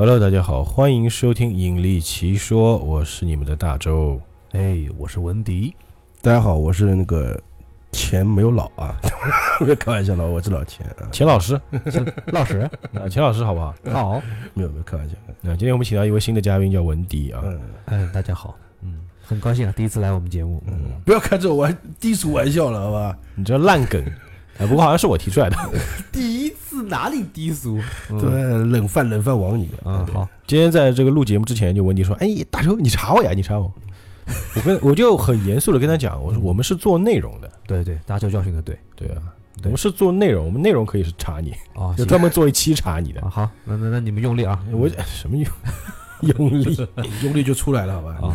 Hello，大家好，欢迎收听《引力奇说》，我是你们的大周。哎，我是文迪。大家好，我是那个钱没有老啊，别开玩笑了，我是老钱啊，钱老师，老师，啊，钱老师好不好？好。没有没有开玩笑，那今天我们请到一位新的嘉宾，叫文迪啊。嗯嗯，大家好。嗯，很高兴啊，第一次来我们节目。嗯，不要开这种玩低俗玩笑了，好吧？你这烂梗，啊，不过好像是我提出来的。第哪里低俗？对，冷饭冷饭王你啊，好。今天在这个录节目之前，就问你说：“哎，大周，你查我呀，你查我。”我跟我就很严肃的跟他讲，我说我们是做内容的，对对，大周教训的对。对啊，我们是做内容，我们内容可以是查你，啊，就专门做一期查你的啊。。好，那那那你们用力啊！我什么用 用力？用力就出来了，好吧？啊，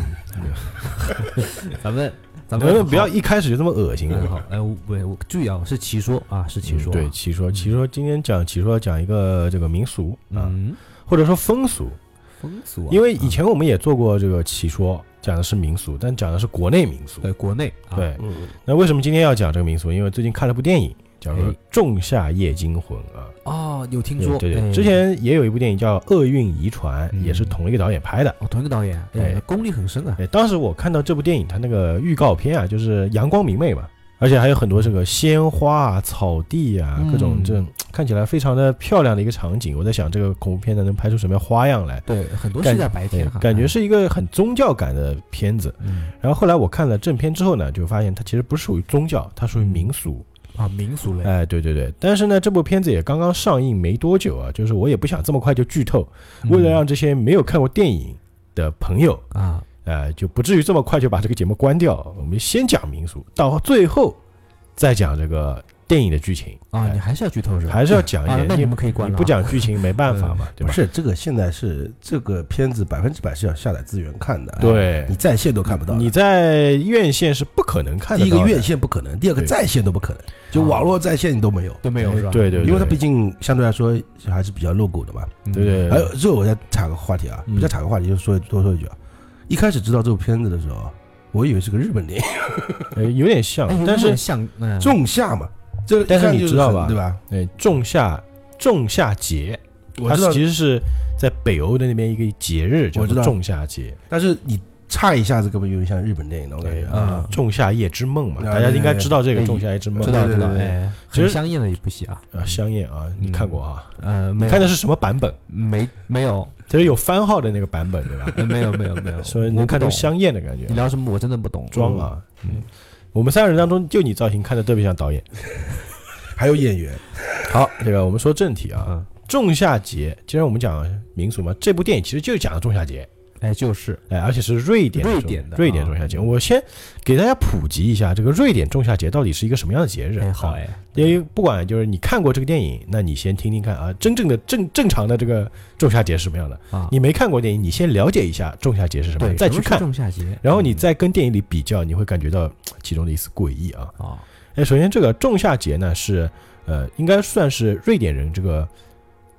咱们咱们不要一开始就这么恶心啊？嗯好，哎，我我我注意啊，是奇说啊，是奇说啊。对，奇说，奇说，今天讲奇说讲一个这个民俗啊，嗯，或者说风俗，风俗啊，因为以前我们也做过这个奇说，讲的是民俗，但讲的是国内民俗。对国内啊对，嗯，那为什么今天要讲这个民俗？因为最近看了部电影，叫做《哎仲夏夜惊魂》啊。哦，有听说，对对之前也有一部电影叫《厄运遗传》，嗯也是同一个导演拍的。哦，同一个导演，哎哎，功力很深啊。哎，当时我看到这部电影，它那个预告片啊，就是阳光明媚嘛，而且还有很多这个鲜花啊、草地啊，嗯各种这种看起来非常的漂亮的一个场景。我在想，这个恐怖片呢能拍出什么样花样来？对，很多感是在白天，感觉是一个很宗教感的片子。嗯然后后来我看了正片之后呢，就发现它其实不是属于宗教，它属于民俗。啊民俗类，哎，对对对。但是呢，这部片子也刚刚上映没多久啊，就是我也不想这么快就剧透，嗯为了让这些没有看过电影的朋友，啊，呃，就不至于这么快就把这个节目关掉。我们先讲民俗，到最后再讲这个电影的剧情啊，哎你还是要剧透是吧？还是要讲一点。，啊那你们可以关了啊。你不讲剧情没办法嘛，对吧？不是这个，现在是这个片子百分之百是要下载资源看的，，对你，在线都看不到。你在院线是不可能看的第一个院线不可能，第二个在线都不可能，就啊网络在线你都没有，都没有是吧？对对对，因为它毕竟相对来说还是比较 logo 的嘛。嗯对对，还有，最后我再插个话题啊，嗯我再插个话题，就说多说一句啊。一开始知道这部片子的时候，我以为是个日本电影，呃有点像但是点像嗯仲夏嘛，这个但是你知道吧对吧？哎，仲夏仲夏节，它我知道，其实是在北欧的那边一个节日，叫做我知道仲夏节。但是你差一下子，根本有点像日本电影那种感觉对啊。仲夏夜之梦嘛，啊大家应该知道这个哎仲夏夜之梦知道知道，对对对对哎，其实很香艳的一部戏啊。啊，香艳啊，你看过啊？呃，没看的是什么版本？没没有就是有番号的那个版本，对吧？呃没有没有没有，所以能看出香艳的感觉你。聊什么我真的不懂。装啊，嗯，我们三个人当中就你造型看着特别像导演。还有演员，好，这个我们说正题啊，嗯，仲夏节，既然我们讲民俗嘛，这部电影其实就讲的仲夏节，哎，就是哎，而且是瑞典瑞典的瑞典啊仲夏节。我先给大家普及一下，这个瑞典仲夏节到底是一个什么样的节日？好哎，因为不管就是你看过这个电影，那你先听听看啊，真正的正正常的这个仲夏节是什么样的？啊，你没看过电影，你先了解一下仲夏节是什么再去看，仲夏节，然后你嗯再跟电影里比较，你会感觉到其中的一丝诡异啊。啊哎，首先这个仲夏节呢是呃，应该算是瑞典人这个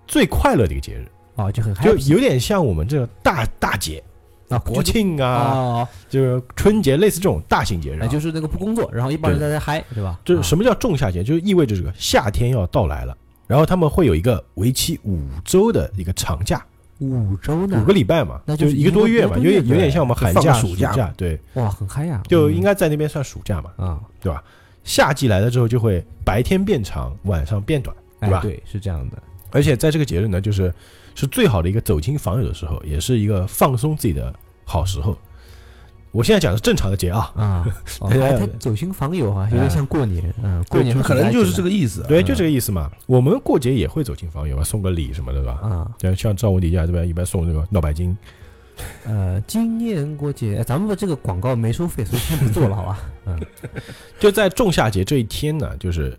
最快乐的一个节日，啊就很就 happy 有点像我们这个大大节，啊国庆啊，啊，就是春节类似这种大型节日、啊。哎就是那个不工作，然后一帮人在那嗨，对吧？啊就是什么叫仲夏节？就是意味着这个夏天要到来了，然后他们会有一个为期五周的一个长假，五周呢？五个，礼拜嘛，那就就是一个多月嘛，有一个多月点有点像我们寒放假、个暑假。假，对，哇，很嗨呀，就嗯。应该在那边算暑假嘛，啊，对吧？夏季来了之后，就会白天变长，晚上变短，对吧？哎，对，是这样的，而且在这个节日呢，就是是最好的一个走亲访友的时候，也是一个放松自己的好时候。我现在讲的是正常的节啊，啊，他走亲访友啊，有点像过年，嗯，过年可能就是这个意思啊。对，就这个意思嘛。我们过节也会走亲访友啊，送个礼什么的，对吧？啊，对，像赵文迪家这边一般送那个脑白金，呃，今年过节，哎咱们的这个广告没收费，所以先不做了，好吧？嗯，就在仲夏节这一天呢，就是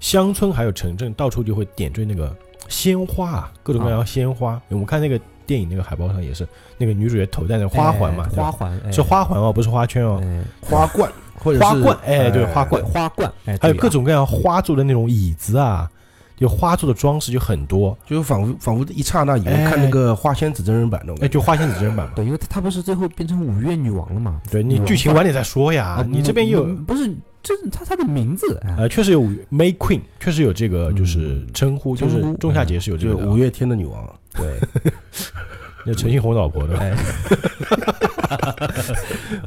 乡村还有城镇到处就会点缀那个鲜花啊，各种各样鲜花。我们看那个电影那个海报上也是，那个女主角头戴那个花环嘛，哎花环哎。是花环哦，不是花圈哦，哎。花冠。或者是花冠，哎，对，花冠，花冠，哎，还有各种各样花做的那种椅子啊，就花做的装饰就很多，就仿佛仿佛一刹那以为哎。看那个花仙子真人版那种哎，就花仙子真人版嘛。对，因为她她不是最后变成五月女王了嘛？对你剧情晚点再说呀啊，，你这边有嗯不是，这是他他的名字，哎。呃，确实有 May Queen，确实有这个就是称呼，就是仲夏节是有这个五月天的女王，对，那陈信宏老婆的，哎，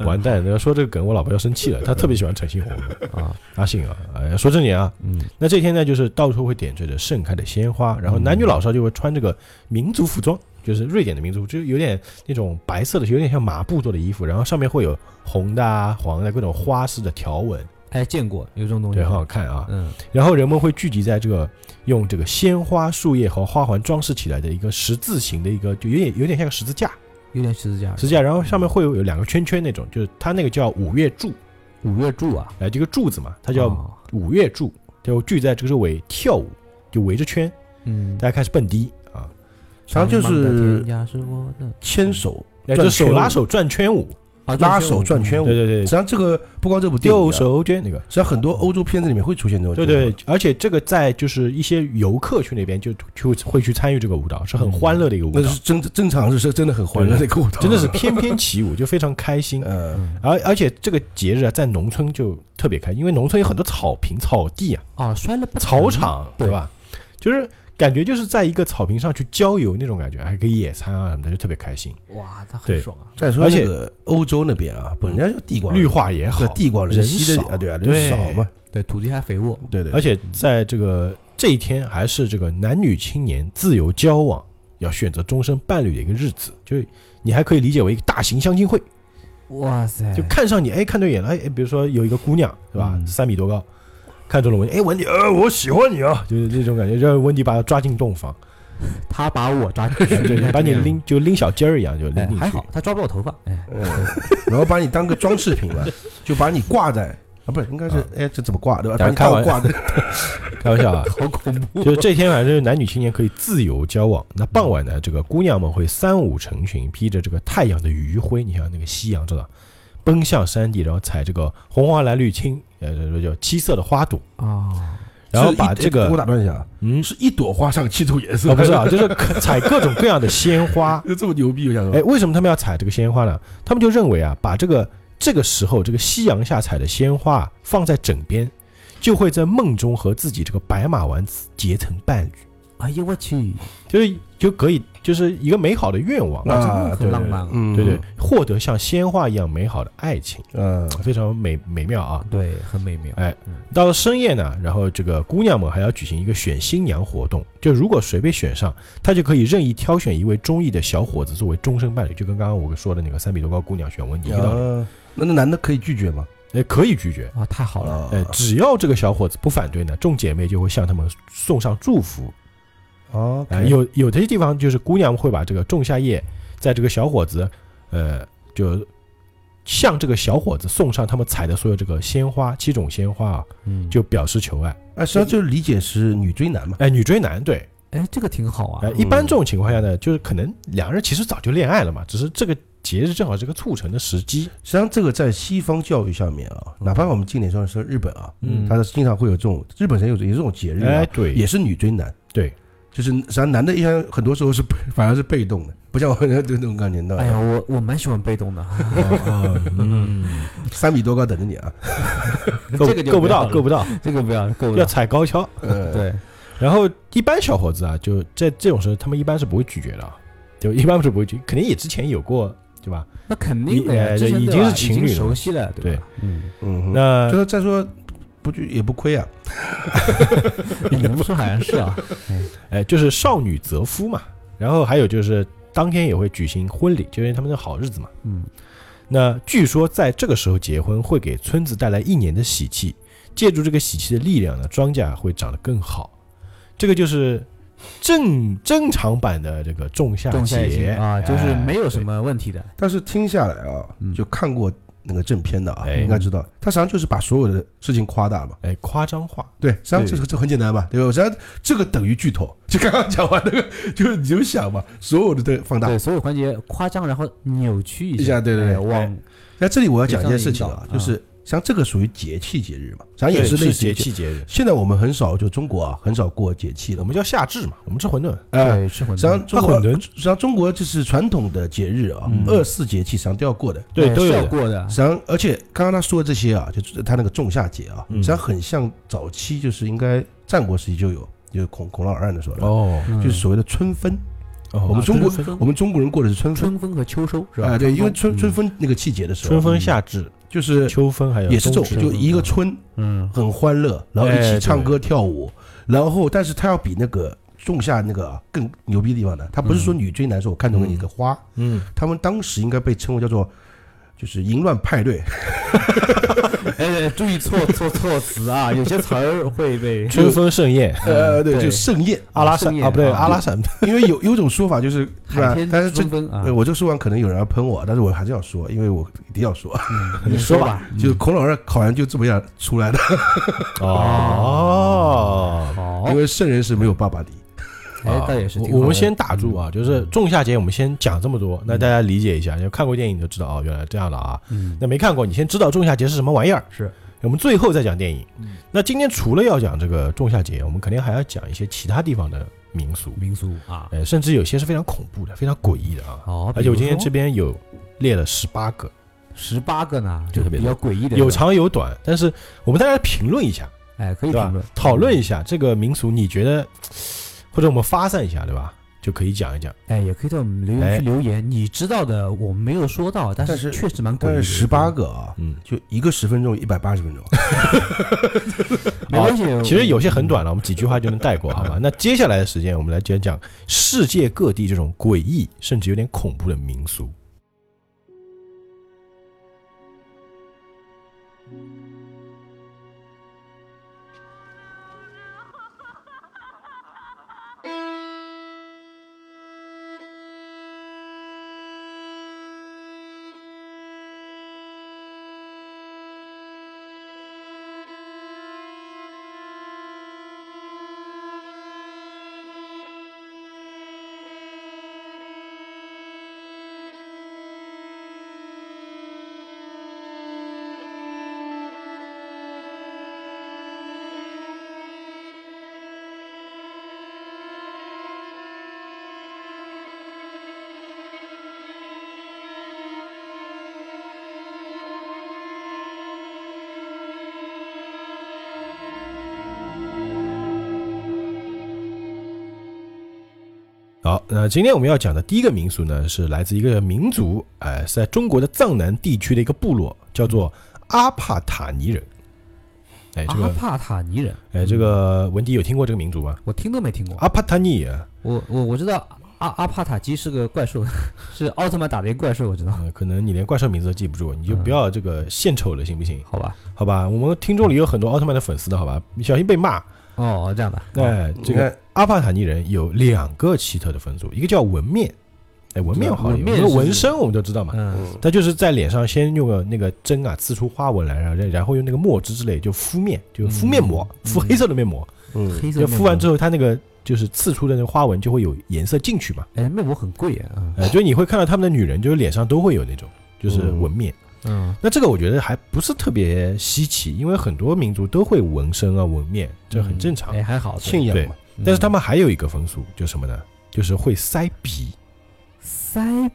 完蛋！要说这个梗，我老婆要生气了。她特别喜欢陈信宏。啊，阿信啊。哎，说正经啊，嗯，那这天呢，就是到处会点缀着盛开的鲜花，然后男女老少就会穿这个民族服装，就是瑞典的民族，就有点那种白色的，有点像麻布做的衣服，然后上面会有红的、啊、黄的各种花式的条纹，哎，见过有这种东西，对，很好看啊。嗯，然后人们会聚集在这个用这个鲜花、树叶和花环装饰起来的一个十字形的一个，就有点有点像个十字架，有点十字架，十字架，然后上面会有有两个圈圈那种，就是它那个叫五月柱，五月柱啊，哎，这个柱子嘛，它叫哦。五月柱，就聚在这个周围跳舞，就围着圈，嗯，大家开始蹦迪啊，实际上就是牵手哎，就手拉手转圈舞，啊拉手转圈舞。对对对实际，上这个不光这部电影丢啊，手绢那个，实际上很多欧洲片子里面会出现这种对对，而且这个在就是一些游客去那边就就会去参与这个舞蹈，是很欢乐的一个舞蹈，那是真正常是真的很欢乐的一个舞蹈，真的是 翩翩起舞，就非常开心。呃嗯而而且这个节日啊，在农村就特别开心，因为农村有很多草坪、草地啊、啊，摔了草，场，对对吧？就是感觉就是在一个草坪上去郊游那种感觉，还可以野餐啊什么的，就特别开心。哇，他很爽啊，再说而且那个欧洲那边啊，本来就地广绿化也好对，地广人人稀的少。啊，对啊，人少嘛，对，土地还肥沃，对对，而且在这个这一天，还是这个男女青年自由交往、要选择终身伴侣的一个日子，就是你还可以理解为一个大型相亲会。哇塞，就看上你，哎，看对眼了，哎，哎比如说有一个姑娘，对吧，嗯。三米多高，看中了文迪，哎，文迪，呃，我喜欢你啊，就是这种感觉，让文迪把他抓进洞房，他把我抓进去，对，把你拎 就拎小鸡儿一样，就拎哎，进去。还好，他抓不到我头发，哎，嗯，然后把你当个装饰品了，就把你挂在啊，不是，应该是啊。哎，这怎么挂对吧？大家把你当开玩挂在，开玩笑啊，好恐怖，就是这天反正男女青年可以自由交往。那傍晚呢，这个姑娘们会三五成群，披着这个太阳的余晖，你想那个夕阳，知道，奔向山地，然后采这个红花蓝绿青，呃，这叫七色的花朵，啊，然后把这个我，打断一下啊，嗯，是一朵花上七种颜色，哦，不是啊，就是采各种各样的鲜花。就这么牛逼，我想说，哎，为什么他们要采这个鲜花呢？他们就认为啊，把这个这个时候这个夕阳下采的鲜花放在枕边，就会在梦中和自己这个白马王子结成伴侣，哎呦我去，就是就可以就是一个美好的愿望。啊的很浪漫啊，嗯，对对，获得像鲜花一样美好的爱情，嗯，非常美美妙啊！对，很美妙，哎嗯，到了深夜呢，然后这个姑娘们还要举行一个选新娘活动，就如果谁被选上，她就可以任意挑选一位中意的小伙子作为终身伴侣，就跟刚刚我说的那个三米多高姑娘选文迪一个道理。啊那那男的可以拒绝吗？哎，可以拒绝，啊，太好了，啊哎，只要这个小伙子不反对呢，众姐妹就会向他们送上祝福。哦，啊，有有的地方就是姑娘会把这个仲夏夜，在这个小伙子，呃，就向这个小伙子送上他们采的所有这个鲜花，七种鲜花啊，嗯，就表示求爱。哎，实际上就是理解是女追男嘛，哎，女追男，对，哎，这个挺好啊。哎，，一般这种情况下呢，就是可能两人其实早就恋爱了嘛，只是这个节日正好是个促成的时机。实际上这个在西方教育上面啊，哪怕我们近年说说日本啊，嗯。他经常会有这种日本人有有这种节日啊，，哎对，也是女追男，对，就是实际上男的一般很多时候是反而是被动的，不像我那那种感觉到，哎呀，我我蛮喜欢被动的，嗯，三米多高等着你啊，够这个就够不到，够不到，这个不要，够不要，踩高跷。嗯，对，然后一般小伙子啊，就在这种时候，他们一般是不会拒绝的啊，就一般是不会拒，肯定也之前有过，对吧？那肯定的已经对吧？是情侣了熟悉了，对吧？嗯，嗯哼，那就是再说不就也不亏啊，你们说好像是啊，哎，就是少女择夫嘛，然后还有就是当天也会举行婚礼，就因为他们的好日子嘛。嗯，那据说在这个时候结婚会给村子带来一年的喜气，借助这个喜气的力量呢，庄稼会长得更好。这个就是正正常版的这个仲夏仲夏节节。啊，就是哎没有什么问题的，但是听下来啊嗯，就看过那个正片的啊，哎应该知道，他实际上就是把所有的事情夸大嘛。哎夸张化。对，实际上这个这很简单嘛，对吧？实际上这个等于剧透，就刚刚讲完那个，就是你就想嘛，所有的都放大。对，所有环节夸张，然后扭曲一下对对对哎往那这里我要讲一件事情啊，就是像这个属于节气节日嘛，实际上也是类似节。气节日，现在我们很少，就中国啊，很少过节气了。我们叫夏至嘛，我们吃馄饨。哎，吃馄饨实际上饨，中国，啊馄饨实际上中国就是传统的节日啊嗯，二四节气实际上都要过的。对，都。要过的实，际上，而且刚刚他说的这些啊，就是他那个仲夏节啊，嗯实际上很像早期，就是应该战国时期就有，就是孔孔老二案的时候，哦，嗯就是所谓的春分。哦我们中国我们中国人过的是春分春分和秋收是吧？哎，对，因为春嗯春分那个季节的时候，春分夏至、就是秋分还有也是这种，就一个春嗯。很欢乐，然后一起唱歌跳舞，然后但是他要比那个仲夏那个更牛逼的地方呢，他不是说女追男说我看中了你一个花，嗯，他们当时应该被称为叫做就是淫乱派对，哎，注意错错措辞啊，有些词儿会被春风盛宴，呃，对，就盛宴，阿拉盛宴善啊不对啊。阿拉善，因为有有种说法就是，是吧？海？天但是这我这个说完可能有人要喷我，但是我还是要说，因为我一定要说，你说吧，就孔老二好像就这么样出来的，哦。好因，为圣人是没有爸爸的。哎，倒也是我我们先打住啊，就是仲夏节，我们先讲这么多，那大家理解一下。就看过电影就知道哦，原来这样的啊。嗯那没看过，你先知道仲夏节是什么玩意儿。是，我们最后再讲电影嗯。那今天除了要讲这个仲夏节，我们肯定还要讲一些其他地方的民俗，民俗啊，呃，甚至有些是非常恐怖的、非常诡异的啊。哦，而且我今天这边边有列了十八个，十八个呢，就特别比较诡异的，有，长有短，但是我们大家评论一下，哎，可以评论？讨论一下这个民俗，你觉得或者我们发散一下，对吧？就可以讲一讲。哎，也可以在我们留哎言区留言，你知道的我们没有说到，但但是是确实蛮诡异的。但是十八个啊，嗯，就一个十分钟，一百八十分钟。没关系，其实有些很短了，我们几句话就能带过，好吧？那接下来的时间，我们来讲讲世界各地这种诡异甚至有点恐怖的民俗。好，那今天我们要讲的第一个民俗呢，是来自一个民族，哎、是在中国的藏南地区的一个部落，叫做阿帕塔尼人。哎，这个，阿帕塔尼人，哎，这个文迪有听过这个民族吗？我听都没听过。阿帕塔尼啊，我我我知道阿阿帕塔基是个怪兽，是奥特曼打的一个怪兽，我知道。呃可能你连怪兽名字都记不住，你就嗯不要这个献丑了，行不行？好吧，好吧，我们听众里有很多奥特曼的粉丝的，好吧，你小心被骂。哦，这样的。哎，这个阿帕塔尼人有两个奇特的风俗，一个叫纹面，哎，纹面好像有，纹身我们都知道嘛，嗯，嗯，他就是在脸上先用个那个针啊刺出花纹来，然后然后用那个墨汁之类就敷面，就敷面膜，嗯敷黑色的面膜，嗯，就黑色面膜敷完之后，它那个就是刺出的那个花纹就会有颜色进去嘛，哎，面膜很贵啊。呃，就你会看到他们的女人就是脸上都会有那种就是纹面，嗯那这个我觉得还不是特别稀奇，因为很多民族都会纹身啊纹面，这很正常。哎，还好。信仰嘛，但是他们还有一个风俗，就什么呢？就是会塞鼻。塞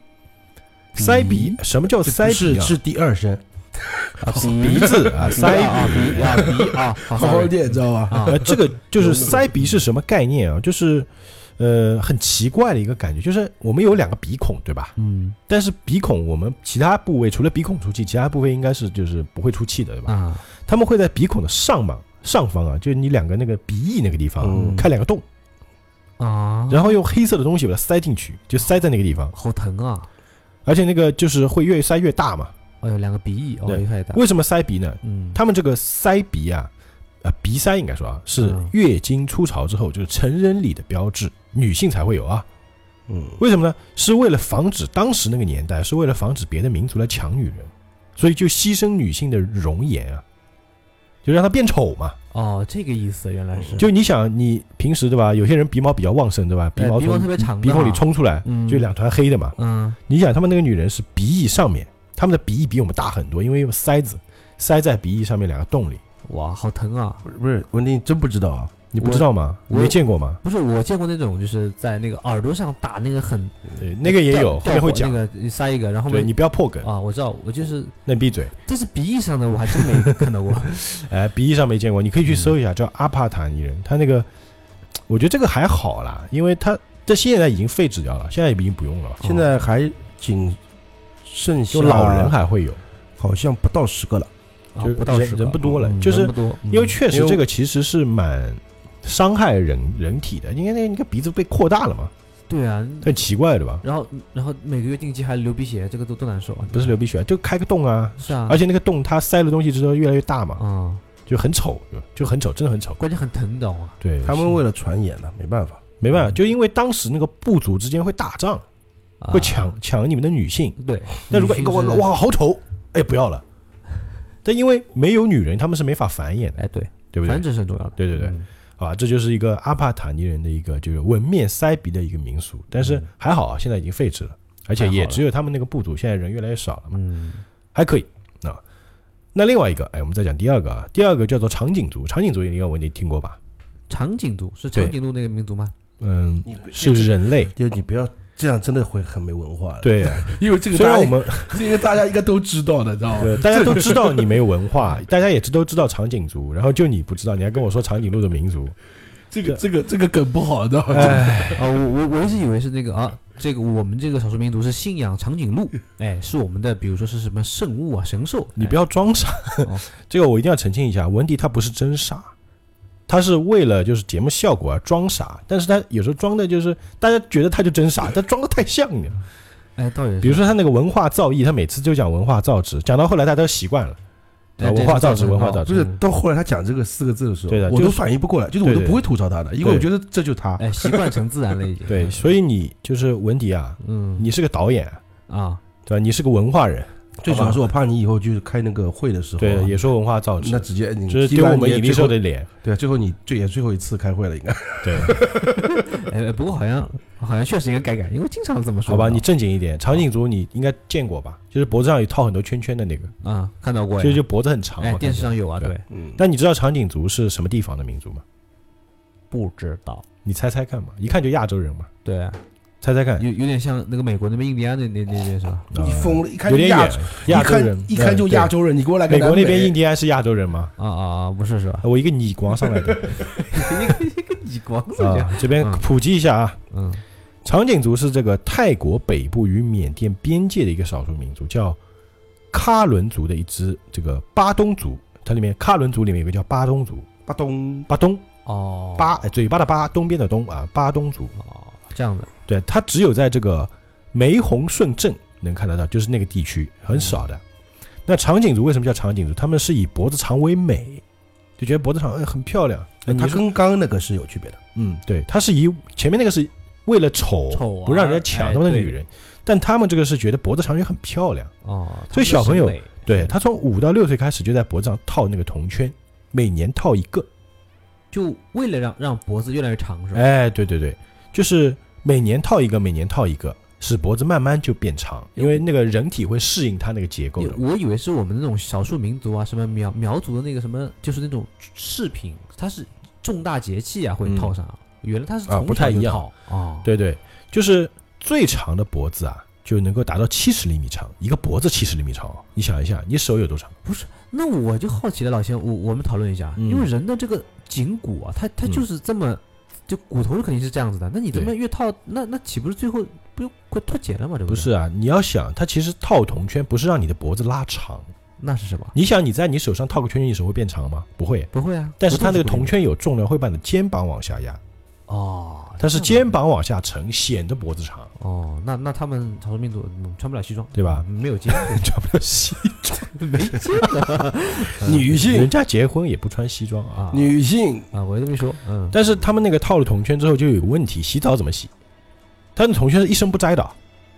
塞鼻，什么叫塞鼻啊？是是第二声，啊鼻子啊，塞啊鼻。啊鼻啊，好 好好念，知道吧？这个就是塞鼻是什么概念啊？就是呃很奇怪的一个感觉，就是我们有两个鼻孔，对吧？嗯但是鼻孔我们其他部位除了鼻孔出气，其他部位应该是就是不会出气的，对吧？啊他们会在鼻孔的上方上方啊，就是你两个那个鼻翼那个地方嗯开两个洞，啊，然后用黑色的东西把它塞进去，就塞在那个地方，好疼啊！而且那个就是会越塞越大嘛。哦，有两个鼻翼，哦，越塞越大。为什么塞鼻呢？嗯，他们这个塞鼻啊，呃，鼻塞应该说啊，是嗯月经初潮之后就是成人礼的标志，女性才会有啊。嗯，为什么呢？是为了防止当时那个年代是为了防止别的民族来抢女人，所以就牺牲女性的容颜啊，就让她变丑嘛。哦，这个意思原来是就你想，你平时对吧？有些人鼻毛比较旺盛，对吧？鼻毛哎鼻毛特别长鼻孔里冲出来，嗯就两团黑的嘛。嗯你想，他们那个女人是鼻翼上面，他们的鼻翼比我们大很多，因为有塞子塞在鼻翼上面两个洞里。哇，好疼啊！不是不是，文丁真不知道啊，你不知道吗？你我没见过吗？不是我见过那种，就是在那个耳朵上打那个很对，那个也有，吊后面会讲。那个塞一个，然后你不要破梗，啊，我知道，我就是，那你闭嘴。但是鼻翼上的我还真没 看到过。哎，鼻翼上没见过，你可以去搜一下，叫阿帕塔尼人。他那个，我觉得这个还好啦，因为他这现在已经废止掉了，现在已经不用了，现在还仅剩下就老人还会有，好像不到十个了。就啊不到人十个人不多了嗯就是因为确实这个其实是蛮伤害人人体的，因为那个鼻子被扩大了嘛，对啊，很奇怪对吧？然后然后每个月定期还流鼻血，这个都多难受啊！不是流鼻血，就开个洞啊，是啊，而且那个洞它塞了东西之后越来越大嘛，啊，就很丑，就很丑，真的很丑。关键很疼，你知道吗？对，他们为了传言呢，没办法。没办法，就因为当时那个部族之间会打仗，啊会抢抢你们的女性。对，那如果一个我哇好丑，哎不要了。但因为没有女人，他们是没法繁衍的，哎对，对不对？繁？殖是很重要的。对对对，嗯。啊，这就是一个阿帕塔尼人的一个就是纹面塞鼻的一个民俗，但是还好啊，现在已经废止了，而且也只有他们那个部族现在人越来越少了嘛，嗯，还可以啊。那另外一个，哎，我们再讲第二个啊，第二个叫做长颈族，长颈族应该我你听过吧？长颈族是长颈鹿那个民族吗？嗯，你是人类，就你不要这样，真的会很没文化的。，对，因为这个大家虽然我们 这个大家应该都知道的，知道吗？对大家都知道你没文化，大家也知都知道长颈族，然后就你不知道，你还跟我说长颈鹿的民族，这个这个这个梗不好，知道吗？哎，啊，我我我一直以为是那个啊，这个我们这个少数民族是信仰长颈鹿，哎，是我们的，比如说是什么圣物啊、神兽。你不要装傻。哦，这个我一定要澄清一下，文迪他不是真傻，他是为了就是节目效果而装傻，但是他有时候装的就是大家觉得他就真傻，他装的太像了。哎，倒也。比如说他那个文化造诣，他每次就讲文化造纸，讲到后来大家都习惯了。哎啊文化造纸文化造纸不是到后来他讲这个四个字的时候，我都对的就是反应不过来，就是我对对都不会吐槽他的，因为我觉得这就是他。哎，习惯成自然了已经。对，所以你就是文迪啊，嗯，你是个导演，啊，对吧？你是个文化人，最主要是我怕你以后就是开那个会的时候啊，对，也说文化造纸那，直接你就是丢我们引力兽的脸。对，最后你最也最后一次开会了，应该。对，哎，不过好像好像确实应该改改，因为经常这么说。好吧，你正经一点。长颈族你应该见过吧？就是脖子上有套很多圈圈的那个，啊看到过呀，所以就脖子很长电视。上有啊，对对，嗯，但你知道长颈族是什么地方的民族吗？不知道，你猜猜看嘛，一看就亚洲人嘛，对啊，猜猜看。有有点像那个美国那边印第安那那那边是吧？你疯了，一看有点远就亚洲，，亚洲人一看就亚洲人，你给我来个美国那边印第安是亚洲人吗？啊啊啊，不是是吧？我一个你光上来的。一个一个你光啊，这边嗯。普及一下啊，嗯。长颈族是这个泰国北部与缅甸边界的一个少数民族，叫喀伦族的一支这个巴东族。它里面喀伦族里面有个叫巴东族，巴东。巴东。哦。巴哎嘴巴的巴，东边的东啊，巴东族。哦这样的对，它只有在这个梅洪顺镇能看得到，就是那个地区很少的。那长颈族为什么叫长颈族？他们是以脖子长为美，就觉得脖子长哎很漂亮。它说跟刚刚那个是有区别的。嗯，对，他是以前面那个是为了丑，丑啊不让人家抢他们的女人，但他们这个是觉得脖子长也很漂亮。哦，所以小朋友对他从五到六岁开始就在脖子上套那个铜圈，每年套一个。就为了让让脖子越来越长是吧？哎，对对对，就是每年套一个，每年套一个，使脖子慢慢就变长，因为那个人体会适应它那个结构的。我以为是我们那种少数民族啊，什么苗苗族的那个什么，就是那种饰品，它是重大节气啊会套上，原来它是不太一样小就套哦，对对，就是最长的脖子啊，就能够达到七十厘米长，一个脖子七十厘米长哦。你想一下，你手有多长？不是那我就好奇了，老先，我我们讨论一下，嗯因为人的这个颈骨啊，它它嗯就是这么，就骨头肯定是这样子的，那你这么越套，那那岂不是最后不就快脱节了吗？对对？不是啊，你要想，它其实套铜圈不是让你的脖子拉长。那是什么？你想你在你手上套个圈圈，你手会变长吗？不会。不会啊，但是它那个铜圈有重量，会把你的肩膀往下压，哦，它是肩膀往下沉，显得脖子长，哦，那那他们少数民族嗯穿不了西装，对吧？嗯没有肩，穿不了西装。没肩的 女性。人家结婚也不穿西装啊。啊。女性。啊，我这么一说，嗯，但是他们那个套了铜圈之后，就有个问题，洗澡怎么洗？他那铜圈是一生不摘的，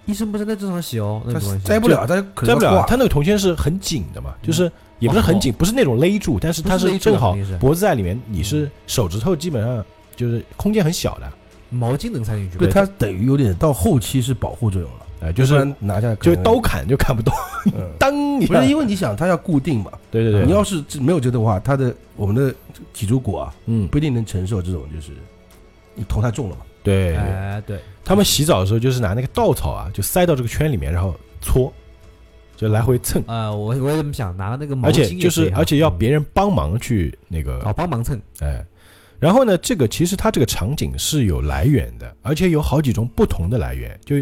一生不是在正常洗哦，那没关系，摘不了，它可摘不了。他那个铜圈是很紧的嘛，就是也不是很紧，不是那种勒住，但是它不是勒住正好肯定是。脖子在里面，你是手指头基本上就是空间很小的，毛巾能塞进去？吗，对它等于有点到后期是保护作用了，哎，就是拿下来就能刀砍就砍不动，嗯。当一下。不是，因为你想它要固定嘛，对对对，你要是没有这个的话，它的我们的脊柱骨啊嗯。不一定能承受这种就是你头太重了嘛，对，哎，对，他们洗澡的时候就是拿那个稻草啊，就塞到这个圈里面，然后搓，就来回蹭，啊，我我也这么想，拿那个毛巾而且就是而且要嗯别人帮忙去那个哦帮忙蹭，哎，然后呢，这个其实它这个场景是有来源的，而且有好几种不同的来源，就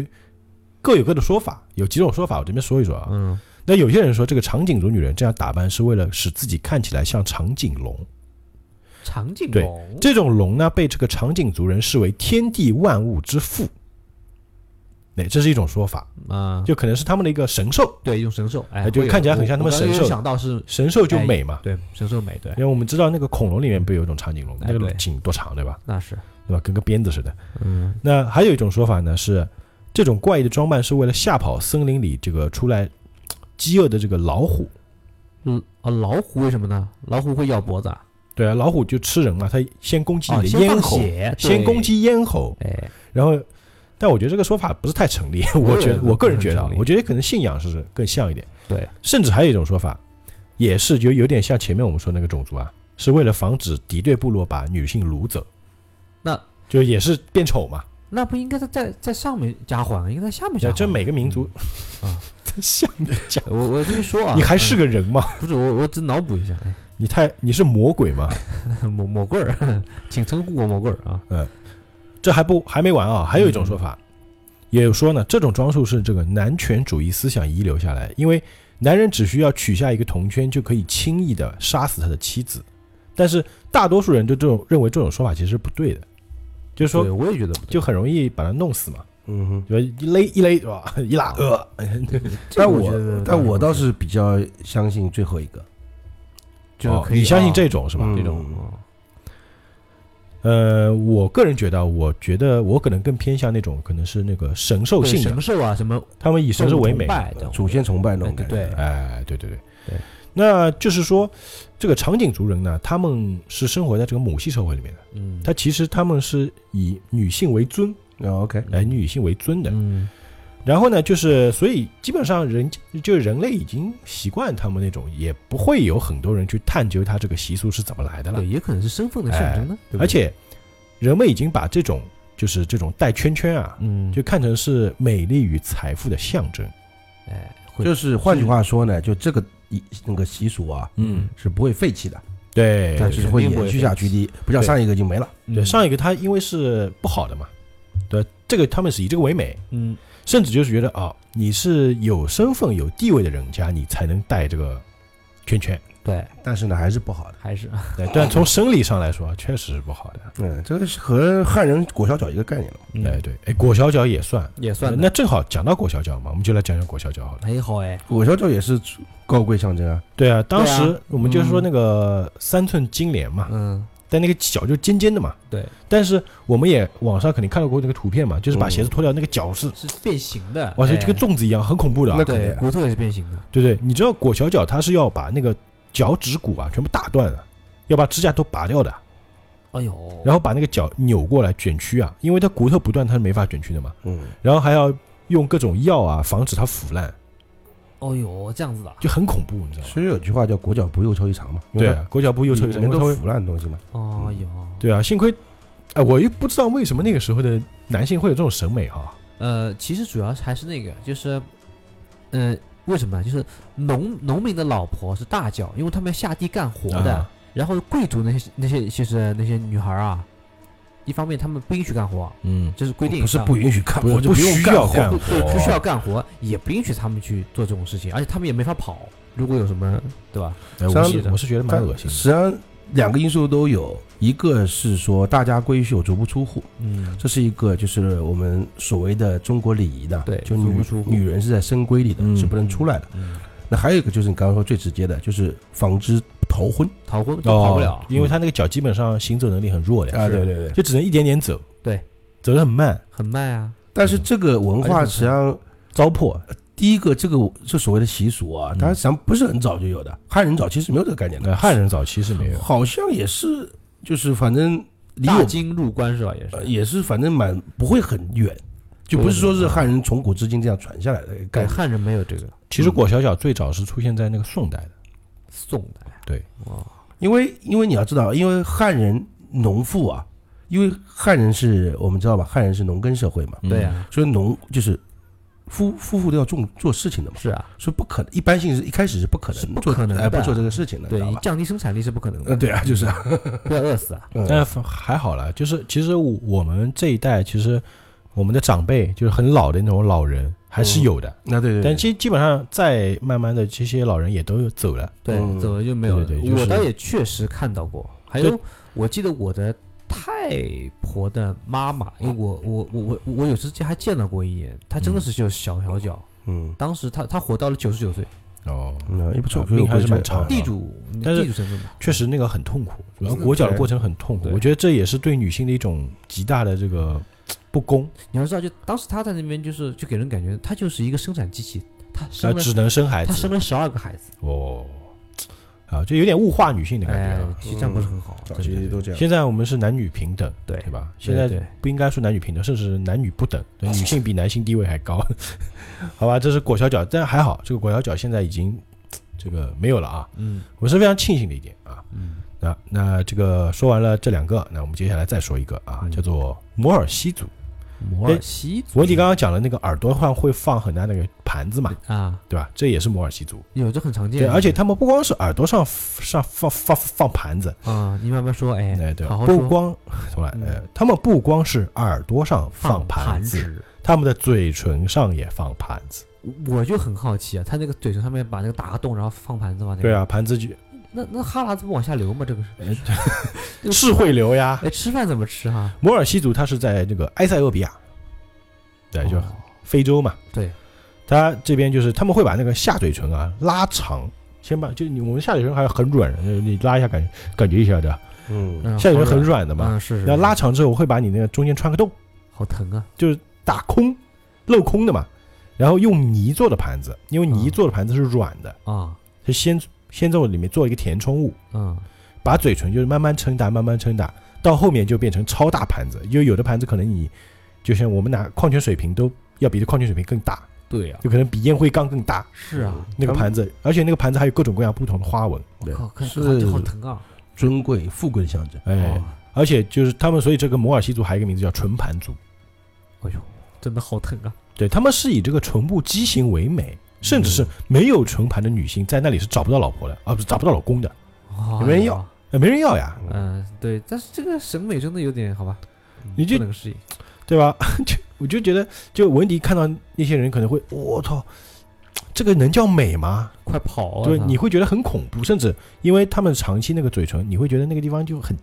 各有各的说法，有几种说法，我这边说一说啊。嗯，那有些人说，这个长颈族女人这样打扮是为了使自己看起来像长颈龙。长颈对龙，这种龙呢，被这个长颈族人视为天地万物之父。对，这是一种说法，啊，就可能是他们的一个神兽，对一种神兽，哎，哎就看起来很像他们神兽想到是神兽就美嘛。对神兽美，对因，为我们知道那个恐龙里面不有一种长颈龙，那个颈多长，对吧？那是，对吧？跟个鞭子似的。嗯，那还有一种说法呢，是这种怪异的装扮是为了吓跑森林里这个出来饥饿的这个老虎。嗯啊，老虎为什么呢？老虎会咬脖子啊，对啊，老虎就吃人嘛，它先攻击哦，你的咽喉，先攻，击咽喉，哎，然后，但我觉得这个说法不是太成立。我觉得，我个人觉得我觉得可能信仰是更像一点。对，甚至还有一种说法，也是就有点像前面我们说那个种族啊，是为了防止敌对部落把女性掳走。那就也是变丑嘛？那不应该在在在上面加环，应该在下面加环。这每个民族 啊在下面 加，我我这么说啊，你还是个人吗？不是我我只脑补一下，哎你太你是魔鬼吗？魔魔棍儿，请称呼我魔棍儿啊。这还不还没完啊！还有一种说法，也有说呢，这种装束是这个男权主义思想遗留下来，因为男人只需要取下一个铜圈就可以轻易的杀死他的妻子。但是大多数人就这种认为这种说法其实是不对的，就是对，说我也觉得就很容易把他弄死嘛，嗯哼。对吧？一勒一勒是吧？一拉呃，这但我但我倒是比较相信最后一个，哦就是可以你相信啊这种是吧？嗯这种哦呃，我个人觉得，我觉得我可能更偏向那种可能是那个神兽性的神，兽啊，什么他们以神兽为美祖先崇拜那种对感觉。对哎，对对对对。那就是说，这个长颈族人呢，他们是生活在这个母系社会里面的，嗯，他其实他们是以女性为尊，哦 OK，哎，女性为尊的。嗯然后呢，就是所以基本上人就是人类已经习惯他们那种，也不会有很多人去探究他这个习俗是怎么来的了。对，。也可能是身份的象征呢，对对。而且，人们已经把这种就是这种带圈圈啊，嗯，就看成是美丽与财富的象征。哎，就是换句话说呢，就这个一那个习俗啊，嗯，是不会废弃的，对，但对是会延续下去的，不像上一个就没了。对，上一个它因为是不好的嘛，对，这个他们是以这个为美，嗯甚至就是觉得啊、你是有身份有地位的人家，你才能戴这个圈圈。对，但是呢，还是不好的。还是对，但从生理上来说，确实是不好的。嗯，这个是和汉人裹小脚一个概念了。嗯哎，对，哎，裹小脚也算。也算的那正好讲到裹小脚嘛，我们就来讲讲裹小脚好了。哎好哎，裹小脚也是高贵象征啊。对啊，当时我们就是说那个三寸金莲嘛，嗯但那个脚就尖尖的嘛。对，但是我们也网上肯定看到过那个图片嘛，就是把嗯。鞋子脱掉，那个脚是是变形的，哇塞，哎。就跟粽子一样，很恐怖的那肯定啊骨头也是变形的，对对，你知道裹小脚它是要把那个脚趾骨啊全部打断的，要把指甲都拔掉的，哎呦，然后把那个脚扭过来卷曲啊，因为它骨头不断，它是没法卷曲的嘛。嗯，然后还要用各种药啊防止它腐烂，哦呦这样子的，就很恐怖，你知道吗？所以有句话叫“裹脚布，又臭一长”嘛。对啊，裹脚布右侧里面都腐烂的东西嘛。哦呦，对啊，幸亏，哎，我又不知道为什么那个时候的男性会有这种审美哈。呃，其实主要还是那个，就是，呃，为什么呢？就是农农民的老婆是大脚，因为他们要下地干活的。啊然后贵族那些那些就是那些女孩啊，一方面他们不允许干活，嗯，这是规定不是不允许干活，就不用需要干活。对不需要干活，也不允许他们去做这种事情，而且他们也没法跑。如果有什么，对吧？哎我像是我是觉得蛮恶心的。实际上，两个因素都有，一个是说大家闺秀足不出户，嗯，这是一个就是我们所谓的中国礼仪的，对就女足不出户女人是在深闺里的，嗯是不能出来的。嗯，那还有一个就是你刚刚说最直接的，就是防止逃婚逃婚就跑不了。哦，，因为他那个脚基本上行走能力很弱的，啊，对对对。就只能一点点走，对，走得很慢，很慢啊。但是这个文化实际上，糟粕。第一个这个这所谓的习俗啊，嗯。它实际上不是很早就有的，汉人早期是没有这个概念的，那汉人早期是没有，好像也是就是反正大京入关是吧？也是，呃也是反正蛮不会很远，就不是说是汉人从古至今这样传下来的概对，念。汉人没有这个。其实裹小脚最早是出现在那个宋代的，宋代，对，哦，因为因为你要知道，因为汉人农妇啊，因为汉人是我们知道吧，汉人是农耕社会嘛，嗯。对啊，所以农就是夫夫妇都要做做事情的嘛，是啊，所以不可能，一般性是一开始是不可能不可能的。哎，不做这个事情的，对吧？降低生产力是不可能的，嗯，对啊，就是啊，不要饿死啊。嗯。但还好了，就是其实我我们这一代，其实我们的长辈就是很老的那种老人还是有的，那对对，但基基本上再慢慢的这些老人也都走了。对，嗯走了就没有了。对对对我倒也确实看到过，还有我记得我的太婆的妈妈，因为我我我我我有时间还见到过一眼，她真的是就小小脚，嗯。当时她她活到了九十九岁，哦，那也不错啊，命还是蛮长的。地主但是地主身份嘛，确实那个很痛苦，主要嗯裹脚的过程很痛苦。我觉得这也是对女性的一种极大的这个不公，你要知道，就当时他在那边就是就给人感觉他就是一个生产机器，他呃，生了只能生孩子。他生了十二个孩子，哦，啊，就有点物化女性的感哎觉啊。，其实这样不是很好，早真的。期都这样，现在我们是男女平等，对。对吧？现在不应该说男女平等，甚至是男女不等，对女性比男性地位还高，好吧？这是裹小脚，但还好，这个裹小脚现在已经这个没有了啊，嗯。我是非常庆幸的一点啊。嗯那那这个说完了这两个，那我们接下来再说一个啊，嗯叫做摩尔西族。摩尔西族文迪刚刚讲了那个耳朵上会放很大那个盘子嘛，啊，对吧？这也是摩尔西族。有这很常见对，，而且他们不光是耳朵上上放放放盘子，啊，你慢慢说，哎，哎，对不光重来，嗯呃，他们不光是耳朵上放盘盘子，，他们的嘴唇上也放盘子。我就很好奇啊，他那个嘴唇上面把那个打个洞，然后放盘子嘛，那个对，啊，盘子就那那哈喇子不往下流吗？这个是 这个是会流呀。哎，吃饭怎么吃哈？摩尔西族它是在那个埃塞俄比亚，对，就哦非洲嘛。对，他这边就是他们会把那个下嘴唇啊拉长，先把就你我们下嘴唇还很软，呃你拉一下感觉感觉一下的，嗯嗯下嘴唇很软的嘛。嗯，是是，然后拉长之后会把你那个中间穿个洞，好疼啊，就是打空镂空的嘛。然后用泥做的盘子，因为泥嗯做的盘子是软的，啊，就先先在我里面做一个填充物，嗯。把嘴唇就是慢慢撑大，慢慢撑大，到后面就变成超大盘子。因为有的盘子可能你就像我们拿矿泉水瓶都要比这矿泉水瓶更大，对呀，就可能比烟灰缸更大。是啊，那个盘子，而且那个盘子还有各种各样不同的花纹，对。靠，看是。好疼啊，尊贵富贵的象征，哎哦，而且就是他们，所以这个摩尔西族还有一个名字叫纯盘族，哎呦，真的好疼啊，对他们是以这个唇部畸形为美，甚至是没有唇盘的女性在那里是找不到老婆的，啊，不是找不到老公的，哦有人要，呃没人要呀，嗯，对，但是这个审美真的有点好吧，你就不能适应，对吧？就我就觉得，就文迪看到那些人可能会，我操，这个能叫美吗？快跑啊！对，你会觉得很恐怖，甚至因为他们长期那个嘴唇，你会觉得那个地方就很，